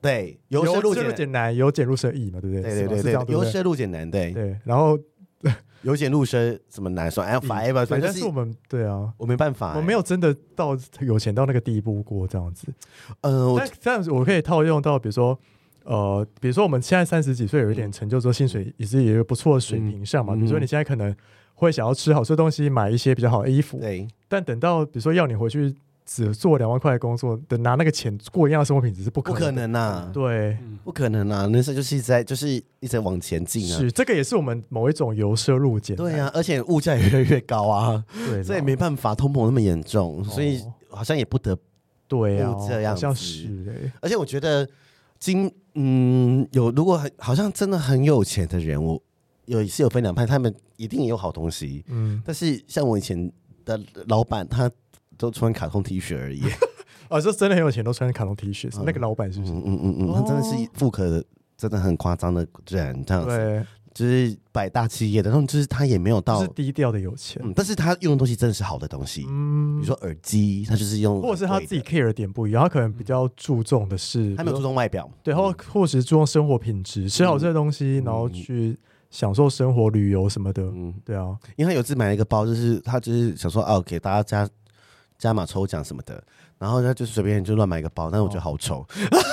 对，由奢入俭，俭难，由俭入奢易嘛，对不对？对对对对，由是这样对不对奢入俭难，对，对，然后 由俭入奢怎么难说？哎，forever，对反正是但是我们对啊，我没办法，我没有真的到有钱到那个地步过这样子。嗯，我但这样子我可以套用到，比如说，呃，比如说我们现在三十几岁，有一点成就之后，薪水也是一个不错的水平上嘛。嗯比如说你现在可能会想要吃好吃的东西，买一些比较好的衣服，对，但等到比如说要你回去只做两万块的工作，等拿那个钱过一样的生活品质是不可不能的。可能呐，对，嗯，不可能啊！人生就是一直在，就是一直往前进啊。是这个也是我们某一种由奢入俭。对啊，而且物价也越来越高啊，对啦，这也没办法，通膨那么严重，所以好像也不得。对啊，这样好像子是哎、而且我觉得今嗯有，如果很好像真的很有钱的人，我有是有分两派，他们一定也有好东西，嗯，但是像我以前的老板，他都穿卡通 T 恤而已。哦，就真的很有钱，都穿卡通 T 恤，是那个老板是不是？嗯嗯嗯嗯，他真的是富可的，真的很夸张的人，这样子，对，就是百大企业的，然后就是他也没有到就是，低调的有钱。嗯，但是他用的东西真的是好的东西，嗯。比嗯如，说耳机，他就是用，或者是他自己 care 的点不一样，他可能比较注重的是，他没有注重外表，对，或或者是注重生活品质，吃好这些东西，嗯。然后去享受生活、旅游什么的。嗯，对啊，因为他有一次买了一个包，就是他就是想说哦，给大家加加码抽奖什么的，然后他就随便就乱买一个包，但是我觉得好丑，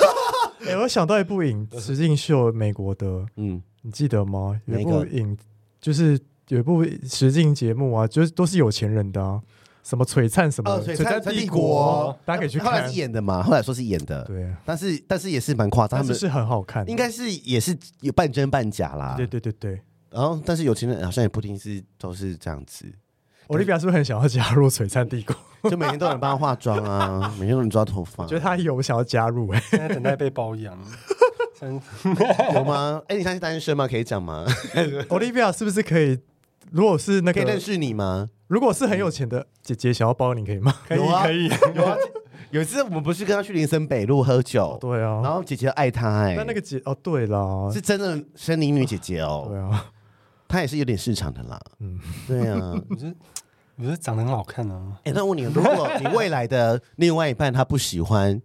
哎，我想到一部影，实境秀，美国的，嗯，你记得吗？有一哪一个？部影，就是有一部实境节目啊，就是都是有钱人的啊，什么璀璨什么璀璨帝帝国大家可以去看。后来是。演的嘛，后来说是演的，对，但是但是也是蛮夸张，他们是是很好看的，应该是也是有半真半假啦，对对对对。然后但是有钱人好像也不一定是都是这样子，奥利比亚是不是很想要加入璀璨帝国？就每天都有人帮他化妆啊，每天都有人抓头发，我觉得他有想要加入哎、现在等待被包养。真 有吗？哎，你现在是单身吗？可以讲吗？Olivia 是不是可以？如果是那个，可以认识你吗？如果是很有钱的姐姐想要包你，可以吗？可以有啊可以，有啊，有一次我们不是跟他去林森北路喝酒，对啊，然后姐姐爱他哎、但那个姐哦，对了，是真的森林女姐姐哦对哦，啊，她也是有点市场的啦。嗯，对啊，我觉得我觉得长得很好看啊。哎、那我问你，如果你未来的 另外一半他不喜欢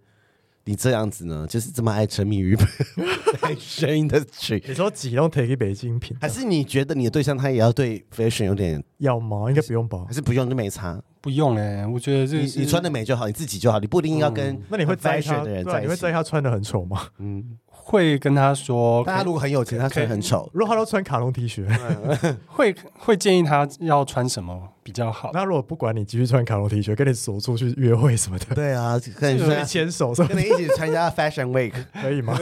你这样子呢，就是这么爱沉迷于 fashion industry，你说几用 take 北京品，还是你觉得你的对象他也要对 fashion 有点，要吗？应该不用吧还？是不用就没差？不用哎、我觉得这个是你你穿的美就好，你自己就好，你不一定要跟嗯那你会在意他？fashion 的人在一起你会在意。他穿的很丑吗？嗯，会跟他说，大家如果很有钱，他穿得很丑，如果他都穿卡通 T 恤，会会建议他要穿什么比较好。那如果不管你继续穿卡通 T 恤，跟你走出去约会什么的，对啊，跟你跟你说。牵手什么跟你一起参加 Fashion Week，可以吗？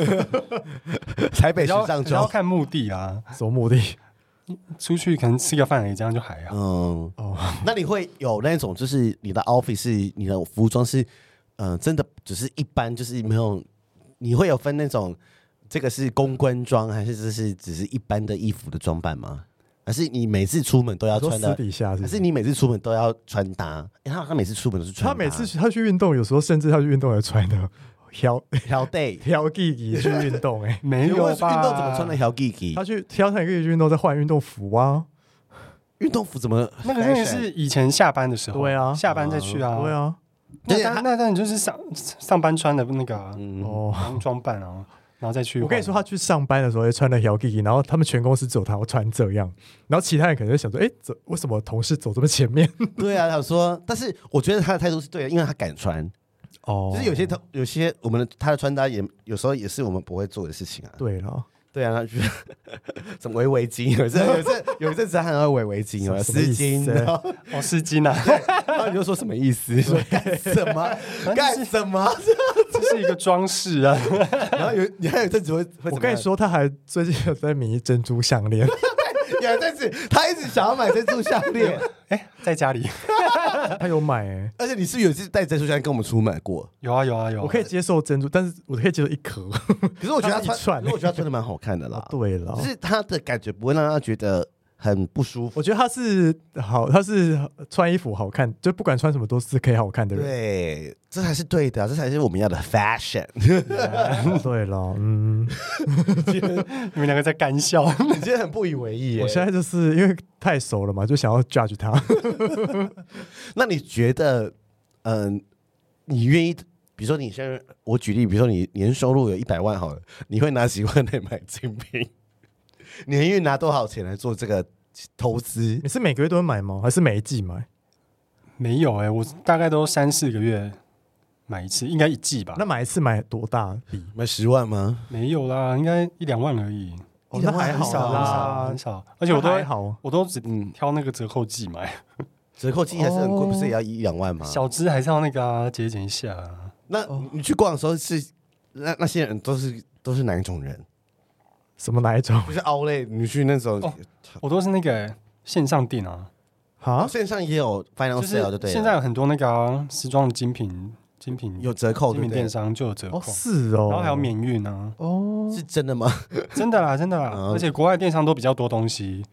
台北时尚周。比较看目的啊，什么目的？出去可能吃个饭而已，这样就还好。嗯，哦，那你会有那种，就是你的是你的服装是，呃，真的只是一般，就是没有，你会有分那种，这个是公关装，还是这是只是一般的衣服的装扮吗？还是你每次出门都要穿的？底下是是还是你每次出门都要穿搭？因为他他每次出门都是穿搭，他每次他去运动，有时候甚至他去运动还穿的挑挑 day，挑 G G 去运动、欸，哎，没有吧？运动怎么穿的挑 Gigi？他去挑他一个月去运动，再换运动服啊，运动服怎么那个那个是以前下班的时候，对啊下班再去啊。对，啊，那那那那你就是上上班穿的那个啊，嗯，哦，装扮啊。然后再去。我跟你说，他去上班的时候也穿了小 Gigi，然后他们全公司只有他穿这样，然后其他人可能就想说，哎，怎，为什么同事走这么前面？对啊，他说，但是我觉得他的态度是对的，因为他敢穿。哦，就是有些他有些我们的他的穿搭也有时候也是我们不会做的事情啊。对了。对啊，他就 什么围围巾，有一阵有一阵有一阵子还要围围巾哦，丝巾，然后哦丝巾啊，然后你就说什么意思？说干什么？干什么？这是一个装饰啊。然后有你还有阵子会，我跟你说，他还最近有在迷珍珠项链。有阵子他一直想要买珍珠项链，哎，在家里 他有买哎，而且你是有一次带珍珠项链跟我们出门过？有啊有啊有，我可以接受珍珠，但是我可以接受一颗。可是我觉得他 穿，我觉得他穿的蛮好看的啦。对了，就是他的感觉不会让他觉得。很不舒服，我觉得他是好，他是穿衣服好看，就不管穿什么都是可以好看的人。对，这才是对的，这才是我们要的 fashion。对了，嗯，你们两个在干笑，你今天很不以为意。我现在就是因为太熟了嘛，就想要 judge 他。那你觉得，嗯、呃，你愿意，比如说你现在，我举例，比如说你年收入有一百万好了，你会拿几万来买精品？你愿意拿多少钱来做这个投资？你是每个月都会买吗？还是每一季买？没有哎、欸，我大概都三四个月买一次，应该一季吧。那买一次买多大笔？买十万吗？没有啦，应该一两万而已。哦，那还好啦，很少，很少。而且我都还好，我都只挑那个折扣季买。折扣季还是很贵，不是也要一两万吗？小资还是要那个啊，节俭一下。那你去逛的时候是那那些人都是都是哪一种人？什么哪一种？不是 Outlet，你去那种，我都是那个线上订啊。好，线上也有 Final Sale，就对。现在有很多那个时装的精品，精品有折扣，精品电商就有折扣。是哦，然后还有免运呢。哦，是真的吗？真的啦，真的啦。而且国外电商都比较多东西，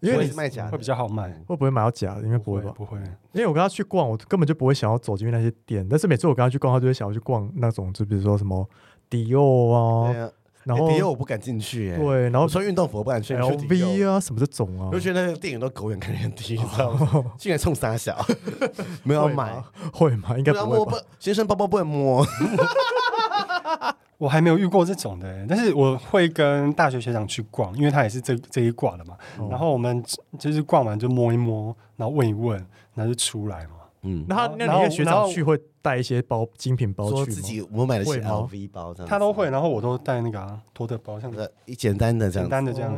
因为卖假会比较好卖。会不会买到假的？应该不会吧？不会。因为我跟他去逛，我根本就不会想要走进去那些店。但是每次我跟他去逛，他就会想要去逛那种，就比如说什么迪奥啊。然后迪奥我不敢进去，哎，对，然后穿运动服我不敢去，LV 啊什么这种啊，我就觉得那个店员都狗眼看人低，你知道吗？竟然冲三小，没有买，会吗？应该不会吧？先生包包不能摸，我还没有遇过这种的，但是我会跟大学学长去逛，因为他也是这这一挂的嘛。然后我们就是逛完就摸一摸，然后问一问，然后就出来嘛。嗯，然后那那个学长去会带一些包精品包去吗？自己我买的是 LV 包这样，他都会，然后我都带那个托特包，像这一简单的这样，简单的这样。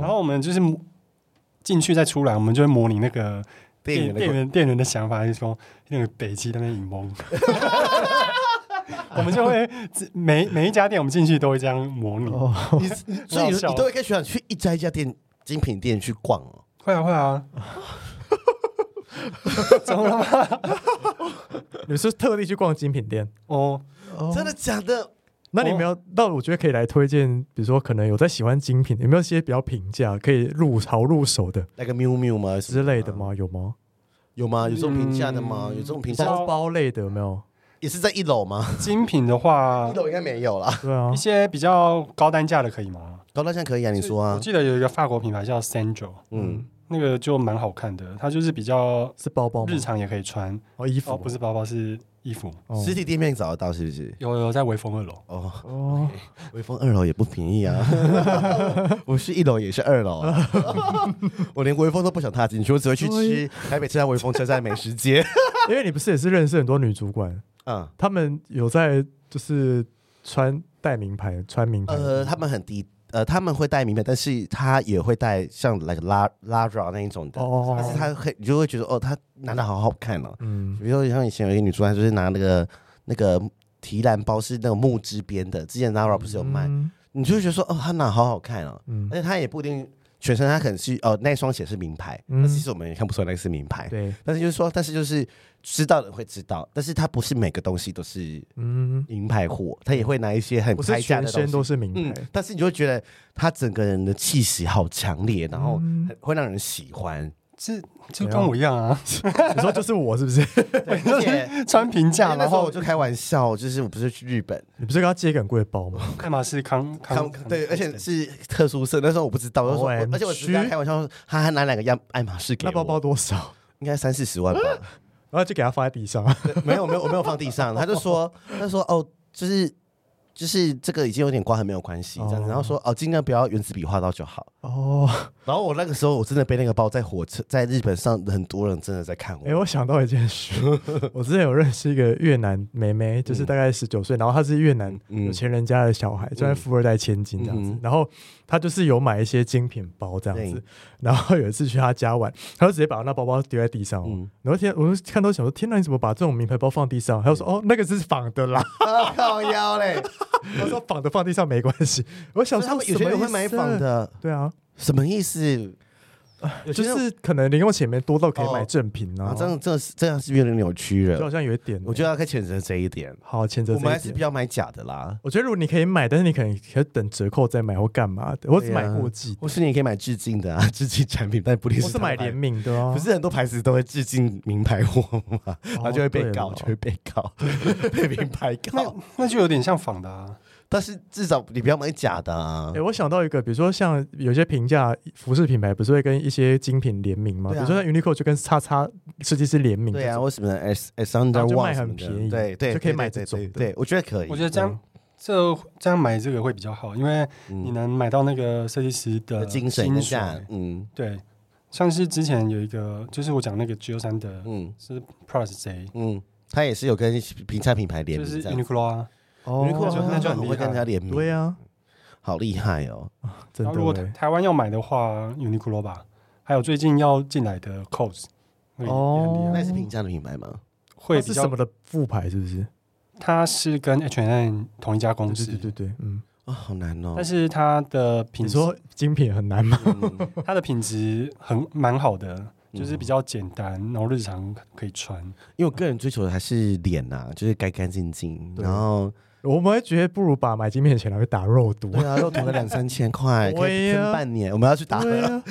然后我们就是进去再出来，我们就会模拟那个店员店员店员的想法，就是说那个北极那边隐蒙。我们就会每每一家店，我们进去都会这样模拟。你所以你都会跟学长去一家一家店精品店去逛哦？会啊会啊。怎么了吗？你是特地去逛精品店哦？真的假的？那你没有？那我觉得可以来推荐，比如说可能有在喜欢精品，有没有一些比较平价可以入潮入手的，那个 miu miu 吗之类的吗？有吗？有吗？有这种平价的吗？有这种平价包包类的有没有？也是在一楼吗？精品的话，一楼应该没有啦。对啊，一些比较高单价的可以吗？高单价可以啊，你说啊。我记得有一个法国品牌叫 Sandro，嗯。那个就蛮好看的，它就是比较是包包，日常也可以穿。哦，衣服。哦，不是包包是衣服，实体店面找得到是不是？有有在微风二楼。哦。哦，微风二楼也不便宜啊，我是一楼也是二楼，我连微风都不想踏进去，我只会去吃台北车站微风车站美食街，因为你不是也是认识很多女主管，嗯，他们有在就是穿戴名牌，穿名牌，呃，他们很低。呃，他们会带名牌，但是他也会带像 like La Lara 那一种的，哦、但是他会，你就会觉得哦，他拿的好好看哦。嗯，比如说像以前有一个女主，她就是拿那个那个提篮包是那种木质边的，之前 Lara 不是有卖，嗯、你就会觉得说哦，他拿好好看哦，嗯，而且他也不一定。全身他可能是哦，那双鞋是名牌，但、嗯、其实我们也看不出来那个是名牌。对，但是就是说，但是就是知道的人会知道，但是他不是每个东西都是嗯名牌货，他也会拿一些很开价的东西，全身都是名牌、嗯。但是你就会觉得他整个人的气息好强烈，然后会让人喜欢。是就跟我一样啊！你说就是我是不是？对，而且穿平价，然后我就开玩笑，就是我不是去日本，你不是跟他借一个很贵的包吗？爱马仕康康对，而且是特殊色。那时候我不知道，我说，而且我只是开玩笑说，他还拿两个样爱马仕给我。那包包多少？应该三四十万吧。然后就给他放在地上。没 有没有，我没有放地上。他就说，他说哦，就是就是这个已经有点刮痕没有关系，这样子，然后说哦，尽量不要原子笔画到就好。哦，然后我那个时候我真的背那个包在火车，在日本上很多人真的在看我。哎，我想到一件事，我之前有认识一个越南妹妹，就是大概十九岁，然后她是越南有钱人家的小孩，就在富二代千金这样子，然后她就是有买一些精品包这样子，然后有一次去她家玩，她就直接把那包包丢在地上，然后天，我就看到想说，天哪，你怎么把这种名牌包放地上？她就说，哦，那个是仿的啦，靠腰嘞。我说仿的放地上没关系，我想说他们有些人会买仿的，对啊，什么意思？就是可能零用钱没多到可以买正品啊，这样这这样是有点扭曲了，就好像有一点，我觉得要可以谴责这一点，好谴责。我们还是比较买假的啦。我觉得如果你可以买，但是你可能可以等折扣再买或干嘛的，或是买过季，或是你可以买致敬的啊，致敬产品，但不一定是。我是买联名的啊，不是很多牌子都会致敬名牌货嘛，然后就会被告，就会被告，被名牌告，那就有点像仿的啊。但是至少你不要买假的啊！哎，我想到一个，比如说像有些平价服饰品牌，不是会跟一些精品联名吗？比如说像 Uniqlo 就跟叉叉设计师联名。对啊，为什么 S S Under 就卖很便宜？对对，就可以买这种。对，我觉得可以。我觉得这样这这样买这个会比较好，因为你能买到那个设计师的精神价。嗯，对。像是之前有一个，就是我讲那个 G 三的，嗯，是 Plus J，嗯，他也是有跟平价品牌联名，就是 Uniqlo 啊。哦，那就很会跟人家联名，对呀，好厉害哦！真的。如果台湾要买的话，Uniqlo 吧，还有最近要进来的 COS，哦，那是平价的品牌吗？会是什么的副牌是不是？它是跟 H&M 同一家公司，对对对，嗯，啊，好难哦。但是它的品质，说精品很难吗？它的品质很蛮好的。就是比较简单，然后日常可以穿。因为我个人追求的还是脸呐，就是干干净净。然后我们会觉得不如把买精品的钱拿去打肉毒。对啊，肉毒个两三千块，可以撑半年。我们要去打。对啊，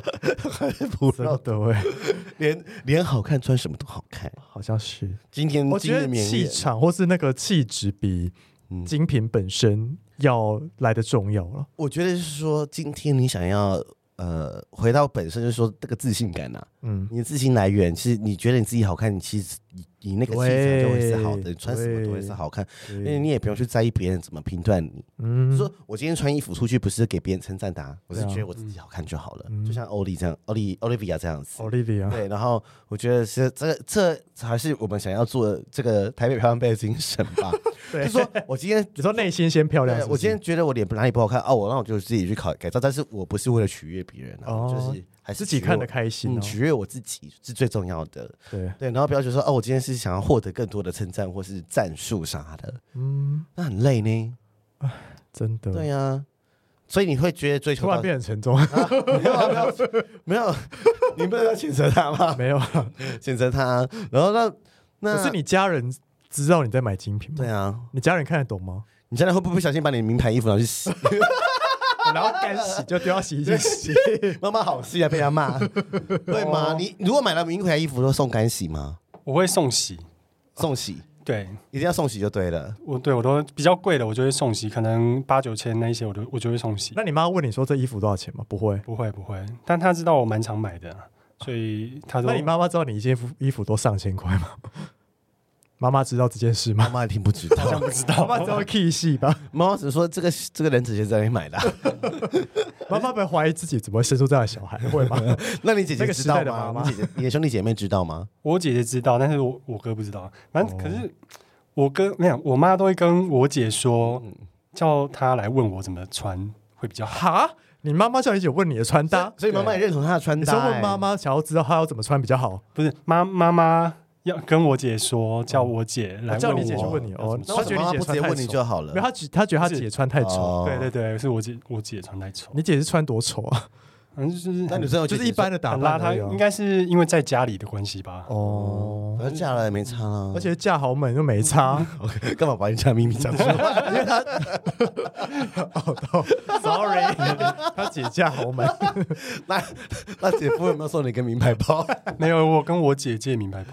不肉毒哎，脸脸好看，穿什么都好看，好像是。今天我觉得气场或是那个气质比精品本身要来的重要了。我觉得是说，今天你想要。呃，回到本身就是说这个自信感呐、啊，嗯，你的自信来源其实你觉得你自己好看，你其实。你那个气场就会是好的，你穿什么都会是好看，因为你也不用去在意别人怎么评断你。嗯，说我今天穿衣服出去不是给别人称赞的，啊，我是觉得我自己好看就好了。嗯、就像欧丽这样，欧丽欧丽维亚这样子，欧丽维亚对。然后我觉得是这这还是我们想要做的这个台北漂亮杯的精神吧。对，就说我今天你说内心先漂亮是是，我今天觉得我脸哪里不好看哦，我那我就自己去考改造，但是我不是为了取悦别人，啊，哦、就是。自己看得开心，哦，取悦我自己是最重要的。对对，然后不要觉得说，哦，我今天是想要获得更多的称赞或是赞数啥的，嗯，那很累呢。唉，真的。对呀，啊，所以你会觉得追求突然变很沉重。啊，没有，没有，没有，你不能要谴责他吗？没有，谴责他。然后那那可是你家人知道你在买精品吗？对啊，你家人看得懂吗？你家人会不会不小心把你名牌衣服拿去洗？然后干洗就丢到洗衣机洗，妈妈好气啊，被他骂，对吗？你如果买了名牌衣服，都送干洗吗？我会送洗，送洗，对，一定要送洗就对了。我对我都比较贵的，我就会送洗，可能八九千那一些，我都我就会送洗。那你妈问你说这衣服多少钱吗？不会，不会，不会。但她知道我蛮常买的，所以她说。那你妈妈知道你一件衣服衣服都上千块吗？妈妈知道这件事吗？妈妈一定不知道，好像不知道。妈妈知道 key 戏吧？妈妈只是说这个这个人直接在那里买的。妈妈不会怀疑自己怎么会生出这样的小孩，会吗？那你姐姐知道吗？你姐姐、你的兄弟姐妹知道吗？我姐姐知道，但是我我哥不知道。反正可是我哥没有，我妈都会跟我姐说，叫她来问我怎么穿会比较好。哈？你妈妈叫你姐问你的穿搭，所以妈妈也认同她的穿搭。你说问妈妈想要知道她要怎么穿比较好？不是妈妈妈。要跟我姐说，叫我姐来问我，叫你姐去问你哦。他觉得你姐直接问你就好了。没有，他觉他觉得他姐穿太丑。对对对，是我姐，我姐穿太丑。你姐是穿多丑啊？反正就是那女生就是一般的打扮，她应该是因为在家里的关系吧。哦，反正嫁了也没差啊，而且嫁豪门又没差。OK，干嘛把你家秘密讲出来？因为他 哦，sorry，她姐嫁豪门。那那姐夫有没有送你一个名牌包？没有，我跟我姐借名牌包。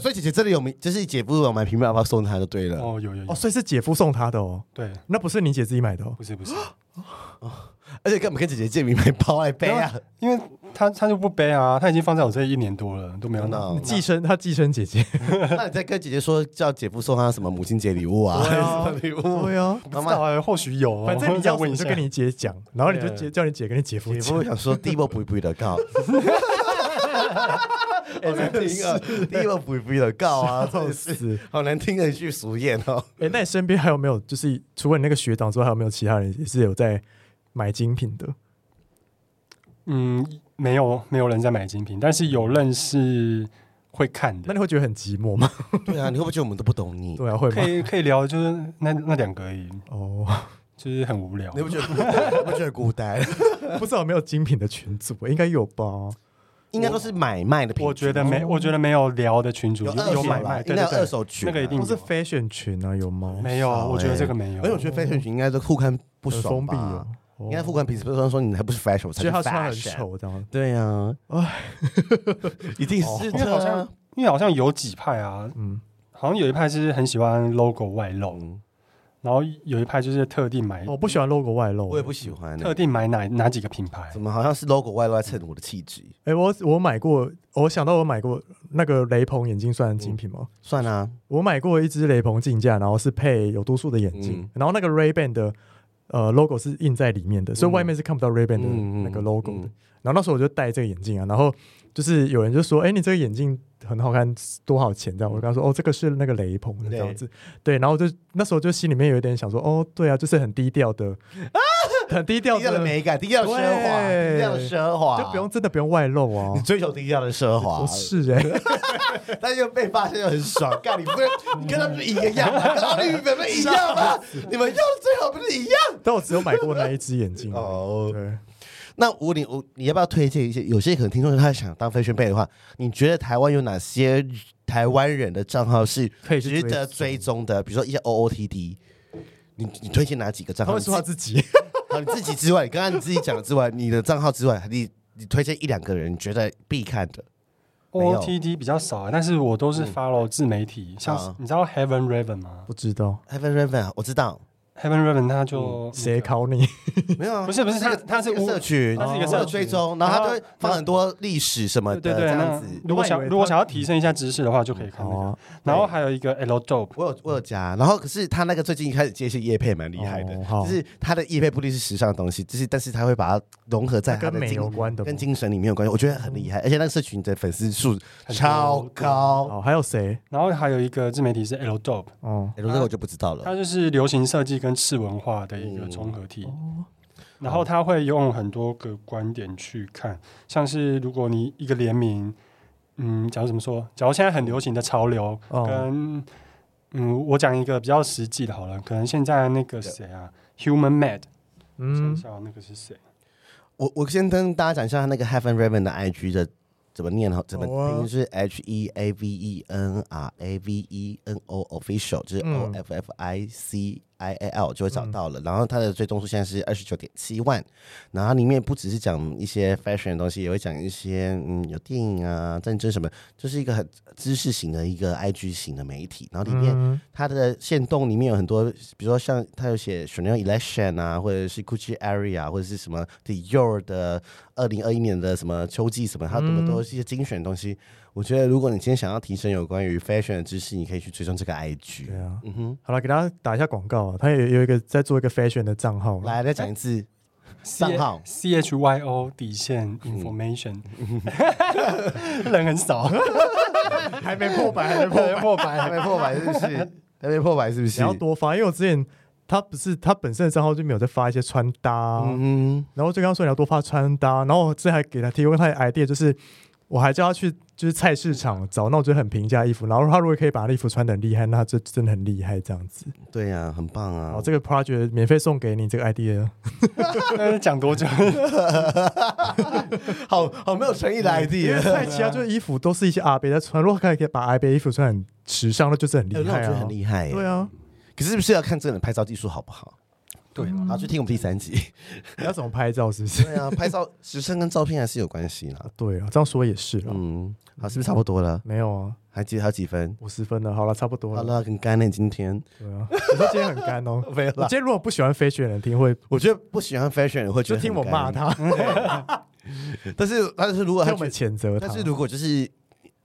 所以姐姐这里有名，就是姐夫有买平板包送她就对了。哦，有有有。哦，所以是姐夫送她的哦。对，那不是你姐自己买的哦。不是不是。而且干嘛跟姐姐借名牌包来背啊？因为他他就不背啊，他已经放在我这一年多了，都没有拿。寄生他寄生姐姐，那你再跟姐姐说，叫姐夫送她什么母亲节礼物啊？对啊，礼物对啊，妈妈或许有，反正你要问你就跟你姐讲，然后你就姐叫你姐跟你姐夫讲。姐夫想说，第一波不不的告，好难听啊！第一个不不的告啊，真 是好难听的一句俗谚哦。哎，那你身边还有没有，就是除了你那个学长之外，还有没有其他人也是有在买精品的？嗯，没有，没有人在买精品，但是有认识会看的。那你会觉得很寂寞吗？对啊，你会不会觉得我们都不懂你？对啊，会吗？可以可以聊，就是那那两个而已。哦，就是很无聊。你不觉得？你不觉得孤单？不知道有没有精品的群组？应该有吧？应该都是买卖的。我觉得没，我觉得没有聊的群主有买卖，应该有二手群，那个一定是 fashion 群啊？有吗？没有，我觉得这个没有。而且我觉得 fashion 群应该都互看不爽吧。应该副官平时不是说你还不是 fashion，所以他穿很丑，这样对呀，哎，一定是，因为好像因为好像有几派啊，嗯，好像有一派是很喜欢 logo 外露，然后有一派就是特定买，我不喜欢 logo 外露，我也不喜欢，特定买哪哪几个品牌？怎么好像是 logo 外露在衬我的气质？哎，我我买过，我想到我买过那个雷朋眼镜算精品吗？算啊，我买过一只雷朋镜架，然后是配有度数的眼镜，然后那个 Ray-Ban 的。呃，logo 是印在里面的，所以外面是看不到 Ray-Ban 的那个 logo 的。然后那时候我就戴这个眼镜啊，然后就是有人就说：“哎，你这个眼镜很好看，多少钱？”这样我跟他说：“哦，这个是那个雷朋的这样子。”对，然后就那时候就心里面有一点想说：“哦，对啊，就是很低调的啊，很低调的美感，低调奢华，低调的奢华，就不用真的不用外露啊。你追求低调的奢华，不是哎，但又被发现又很爽。干，你不是你跟他们一个样吗？跟奥利给们一样吗？你们用的最好不是一样？但我只有买过那一只眼镜哦。对。那我你我你要不要推荐一些？有些可能听众他想当 fashion bae 的话，你觉得台湾有哪些台湾人的账号是可以值得追踪的？比如说一些 OOTD，你你推荐哪几个账号？他会说他自己，好，你自己之外，你刚刚你自己讲的之外，你的账号之外，你你推荐一两个人你觉得必看的？OOTD 比较少，但是我都是 follow 自媒体，嗯、像你知道 Heaven Raven 吗？不知道 Heaven Raven，我知道。Heaven Raven 他就谁考你？没有啊，不是不是他他是社群，他是一个社追踪，然后他就会放很多历史什么的这样子。如果想如果想要提升一下知识的话，就可以看那个。然后还有一个 L Dope，我有我有加。然后可是他那个最近开始接一些叶配，蛮厉害的。就是他的叶配不一定是时尚的东西，就是但是他会把它融合在他的跟美有关的、跟精神里面有关系。我觉得很厉害，而且那个社群的粉丝数超高。哦，还有谁？然后还有一个自媒体是 L Dope，哦，L Dope 我就不知道了。他就是流行设计跟次文化的一个综合体，然后他会用很多个观点去看，像是如果你一个联名，嗯，假如怎么说？假如现在很流行的潮流，跟嗯，我讲一个比较实际的，好了，可能现在那个谁啊，Human Made，嗯，想想那个是谁？我我先跟大家讲一下那个 Heaven Raven 的 IG 的怎么念，怎么拼是 H E A V E N R A V E N O Official，就是 O F F I C。I A L 就会找到了，嗯、然后它的最终数现在是二十九点七万，然后里面不只是讲一些 fashion 的东西，也会讲一些嗯有电影啊、战争什么，就是一个很知识型的一个 I G 型的媒体。然后里面它的线动里面有很多，比如说像它有写 Chanel Election 啊，或者是 Gucci Area，或者是什么 Dior 的二零二一年的什么秋季什么，它都都是一些精选的东西。我觉得，如果你今天想要提升有关于 fashion 的知识，你可以去追踪这个 IG。对啊，嗯哼，好了，给大家打一下广告啊。他也有一个在做一个 fashion 的账号，来再讲一次账号 C H Y O 底线 information，人很少，还没破百，还没破百，还没破百，是不是？还没破百，是不是？你要多发，因为我之前他不是他本身的账号就没有在发一些穿搭，嗯哼，然后就刚刚说你要多发穿搭，然后我之前还给他提供他的 idea，就是。我还叫他去就是菜市场找那种就很平价衣服，然后他如果可以把那衣服穿的很厉害，那这真的很厉害这样子。对呀、啊，很棒啊！哦，这个 project 免费送给你这个 idea，讲多久？好好没有诚意的 idea。太其他就是衣服都是一些阿伯在穿，如果可以可以把阿伯衣服穿很时尚，那就是很厉害啊！很厉害，对啊。可是是不是要看这个人拍照技术好不好？对，然后去听我们第三集，你 要怎么拍照？是不是？对啊，拍照 时尚跟照片还是有关系啦。对啊，这样说也是。嗯，好，是不是差不多了？没有啊，还记得还有几分？五十分了。好了，差不多了。好了，很干呢，今天。对啊，我说今天很干哦。我今天如果不喜欢 fashion 的人听会，我觉得不喜欢 fashion 的人会觉得就听我骂他。但是但是如果他我们谴责他，但是如果就是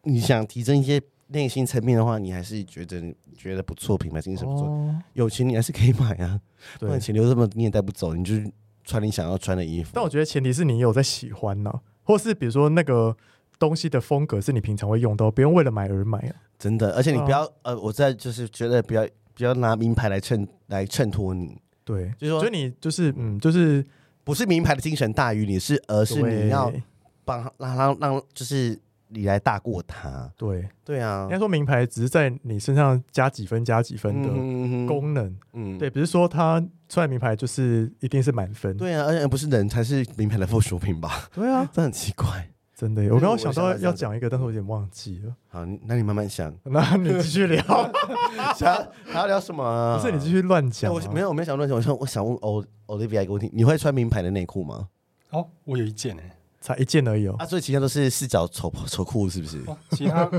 你想提升一些内心层面的话，你还是觉得觉得不错，品牌精神不错，哦、有钱你还是可以买啊。对，不然钱留这么你也带不走，你就穿你想要穿的衣服。但我觉得前提是你有在喜欢呢、啊，或是比如说那个东西的风格是你平常会用到，不用为了买而买啊。真的，而且你不要、啊、呃，我在就是觉得不要不要拿名牌来衬来衬托你。对，就是说，就你就是嗯，就是不是名牌的精神大于你是，而是你要帮让让让，就是你来大过他。对对啊，应该说名牌只是在你身上加几分加几分的功能。嗯，对，不是说他穿名牌就是一定是满分。对啊，而且不是人才是名牌的附属品吧？对啊，这很奇怪。真的，我刚刚想到要讲一个，但是我有点忘记了。好，那你慢慢想。那你继续聊，想还要聊什么？不是你继续乱讲。我没有，我没想乱讲。我想，我想问 O Olivia 一个问题：你会穿名牌的内裤吗？哦，我有一件诶，才一件而已哦。啊，所以其他都是四角丑丑裤，是不是？其他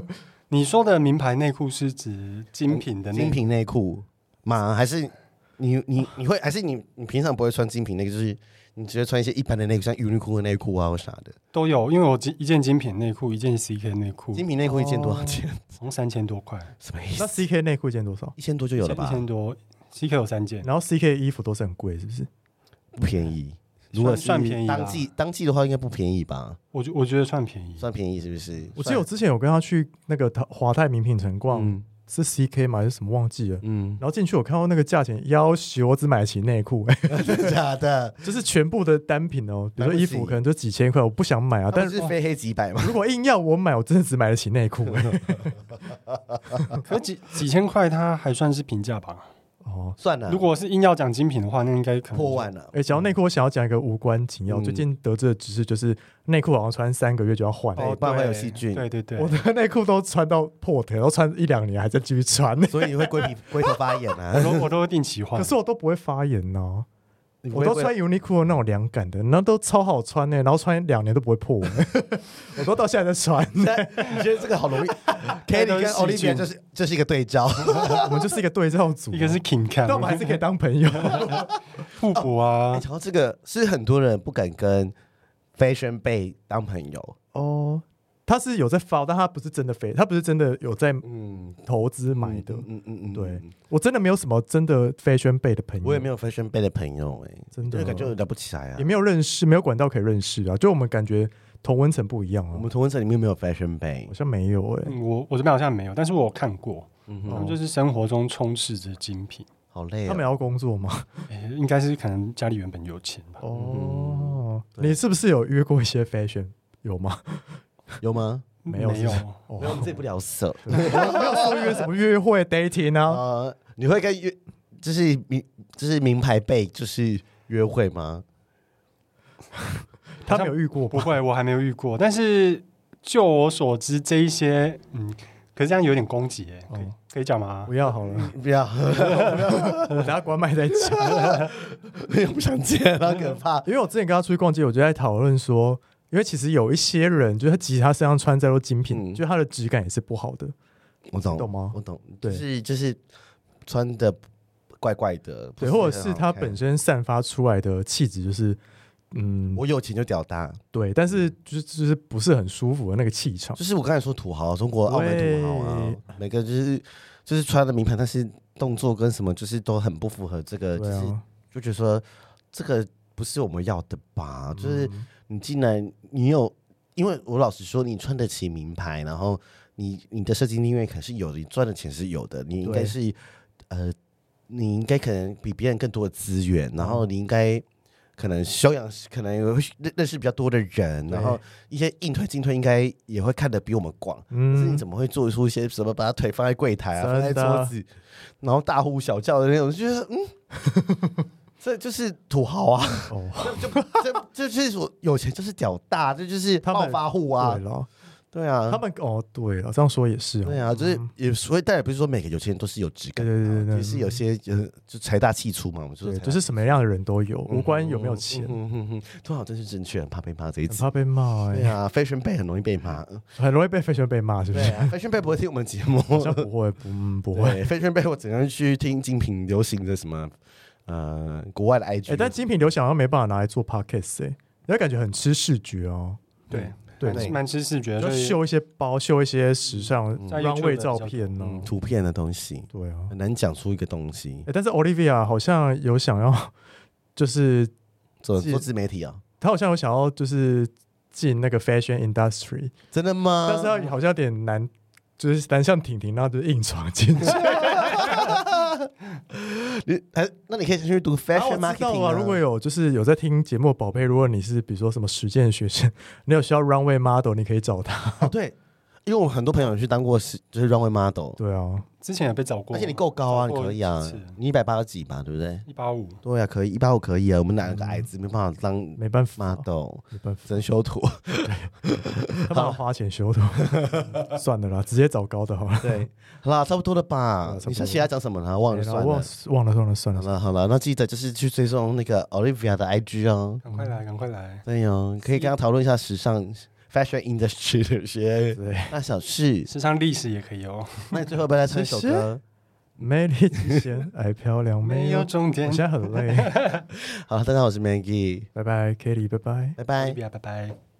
你说的名牌内裤是指精品的精品内裤吗？还是你你你会？还是你你平常不会穿精品内裤？就是。你直接穿一些一般的内裤，像优衣库的内裤啊，或啥的都有。因为我一件精品内裤，一件 CK 内裤。精品内裤一件多少钱？从三千多块。什么意思？那 CK 内裤一件多少？一千多就有了吧？一千多，CK 有三件。然后 CK 衣服都是很贵，是不是？不便宜。如果算便宜，当季当季的话，应该不便宜吧？我觉我觉得算便宜，算便宜是不是？我记得我之前有跟他去那个华泰名品城逛。是 C K 吗？还是什么忘记了？嗯，然后进去我看到那个价钱，要求我只买得起内裤，真的假的？就是全部的单品哦，比如说衣服可能就几千块，我不想买啊。但是非黑即白嘛。如果硬要我买，我真的只买得起内裤。可几几千块，它还算是平价吧？哦，算了。如果是硬要讲精品的话，那应该可能破万了。哎，讲到内裤，我想要讲一个无关紧要。最近得知的知识就是，内裤好像穿三个月就要换，不然会有细菌。对对对，我的内裤都穿到破腿，然后穿一两年还在继续穿，所以你会龟皮龟头发炎啊？我都我都会定期换，可是我都不会发炎呢。我都穿 Uniqlo 那种凉感的，然后都超好穿呢，然后穿两年都不会破。我都到现在在穿。你觉得这个好容易？Kelly 跟 Olivia 就是就是一个对照，我们就是一个对照组。一个是 King Cam，但我们还是可以当朋友，互补啊。然后这个是很多人不敢跟 Fashion Bay 当朋友哦。他是有在发，但他不是真的飞，他不是真的有在嗯。投资买的，嗯嗯嗯，对。我真的没有什么真的 Fashion bay 的朋友，我也没有 Fashion bay 的朋友哎，真的感觉有点不起来啊，也没有认识，没有管道可以认识啊，就我们感觉同温层不一样啊，我们同温层里面没有 Fashion bay，好像没有哎，我我这边好像没有，但是我有看过，嗯，他们就是生活中充斥着精品，好累，他们要工作吗？应该是可能家里原本有钱吧。哦，你是不是有约过一些 Fashion？有吗？有吗？没有，没有，我们这不聊色，没有说约什么约会 dating 啊？呃，你会跟约就是名就是名牌背就是约会吗？他没有遇过，不会，我还没有遇过。但是就我所知，这一些嗯，可是这样有点攻击哎，可以可以讲吗？不要好了，不要，等下关麦再讲，我也不想见，好可怕。因为我之前跟他出去逛街，我就在讨论说。因为其实有一些人，就是他其实他身上穿再多精品，就他的质感也是不好的。我懂，懂吗？我懂，对，就是就是穿的怪怪的，对，或者是他本身散发出来的气质，就是嗯，我有钱就屌大，对，但是就是就是不是很舒服的那个气场。就是我刚才说土豪，中国澳门土豪啊，每个就是就是穿的名牌，但是动作跟什么就是都很不符合这个，就是就觉得说这个不是我们要的吧，就是。你既然你有，因为我老实说，你穿得起名牌，然后你你的设计地位可是有的，你赚的钱是有的，你应该是呃，你应该可能比别人更多的资源，然后你应该可能修养，可能有认认识比较多的人，然后一些硬推进退应该也会看得比我们广。嗯，可是你怎么会做出一些什么，把他腿放在柜台啊，放在桌子，然后大呼小叫的那种，就觉得嗯。这就是土豪啊！哦，就这这就是说有钱就是屌大，这就是暴发户啊！对了，对啊，他们哦，对了，这样说也是，对啊，就是也所以，但也不是说每个有钱人都是有质感，对对对，也是有些就财大气粗嘛，我们说就是什么样的人都有，无关有没有钱。土豪真是正确，很怕被骂这一次，怕被骂。对啊，Fashion Bae 很容易被骂，很容易被 Fashion 骂，是不是？Fashion Bae 不会听我们节目，好像不会，不不会。Fashion Bae 我怎样去听精品流行的什么？呃，国外的 IG，哎，但精品流行好像没办法拿来做 podcast 哎，那感觉很吃视觉哦。对对，蛮吃视觉，就秀一些包，秀一些时尚 runway 照片呢，图片的东西。对啊，很难讲出一个东西。但是 Olivia 好像有想要，就是做做自媒体啊，他好像有想要就是进那个 fashion industry，真的吗？但是他好像有点难，就是难像婷婷那样就硬闯进去。你还那你可以先去读 fashion marketing 啊。如果有就是有在听节目宝贝，如果你是比如说什么实践学生，你有需要 runway model，你可以找他。哦，对，因为我很多朋友去当过是就是 runway model。对啊。之前也被找过，而且你够高啊，你可以啊，你一百八十几吧，对不对？一八五，对啊，可以一八五可以啊。我们两个矮子没办法当，没办法，model，没办法，真修图，他帮我花钱修图，算了啦，直接找高的好了。对，好啦，差不多了吧？你想起来讲什么了？忘了算了，忘了，忘了，算了。好了，好了，那记得就是去追踪那个 Olivia 的 IG 哦。赶快来，赶快来。对哦，可以跟他讨论一下时尚。Fashion industry 的一些大小事，时尚历史也可以哦。那你最后要不要来唱一首歌？美丽极限，爱漂亮，没有终点。我现在很累。好，大家好，我是 Maggie，拜拜，Kitty，拜拜，拜拜，拜拜。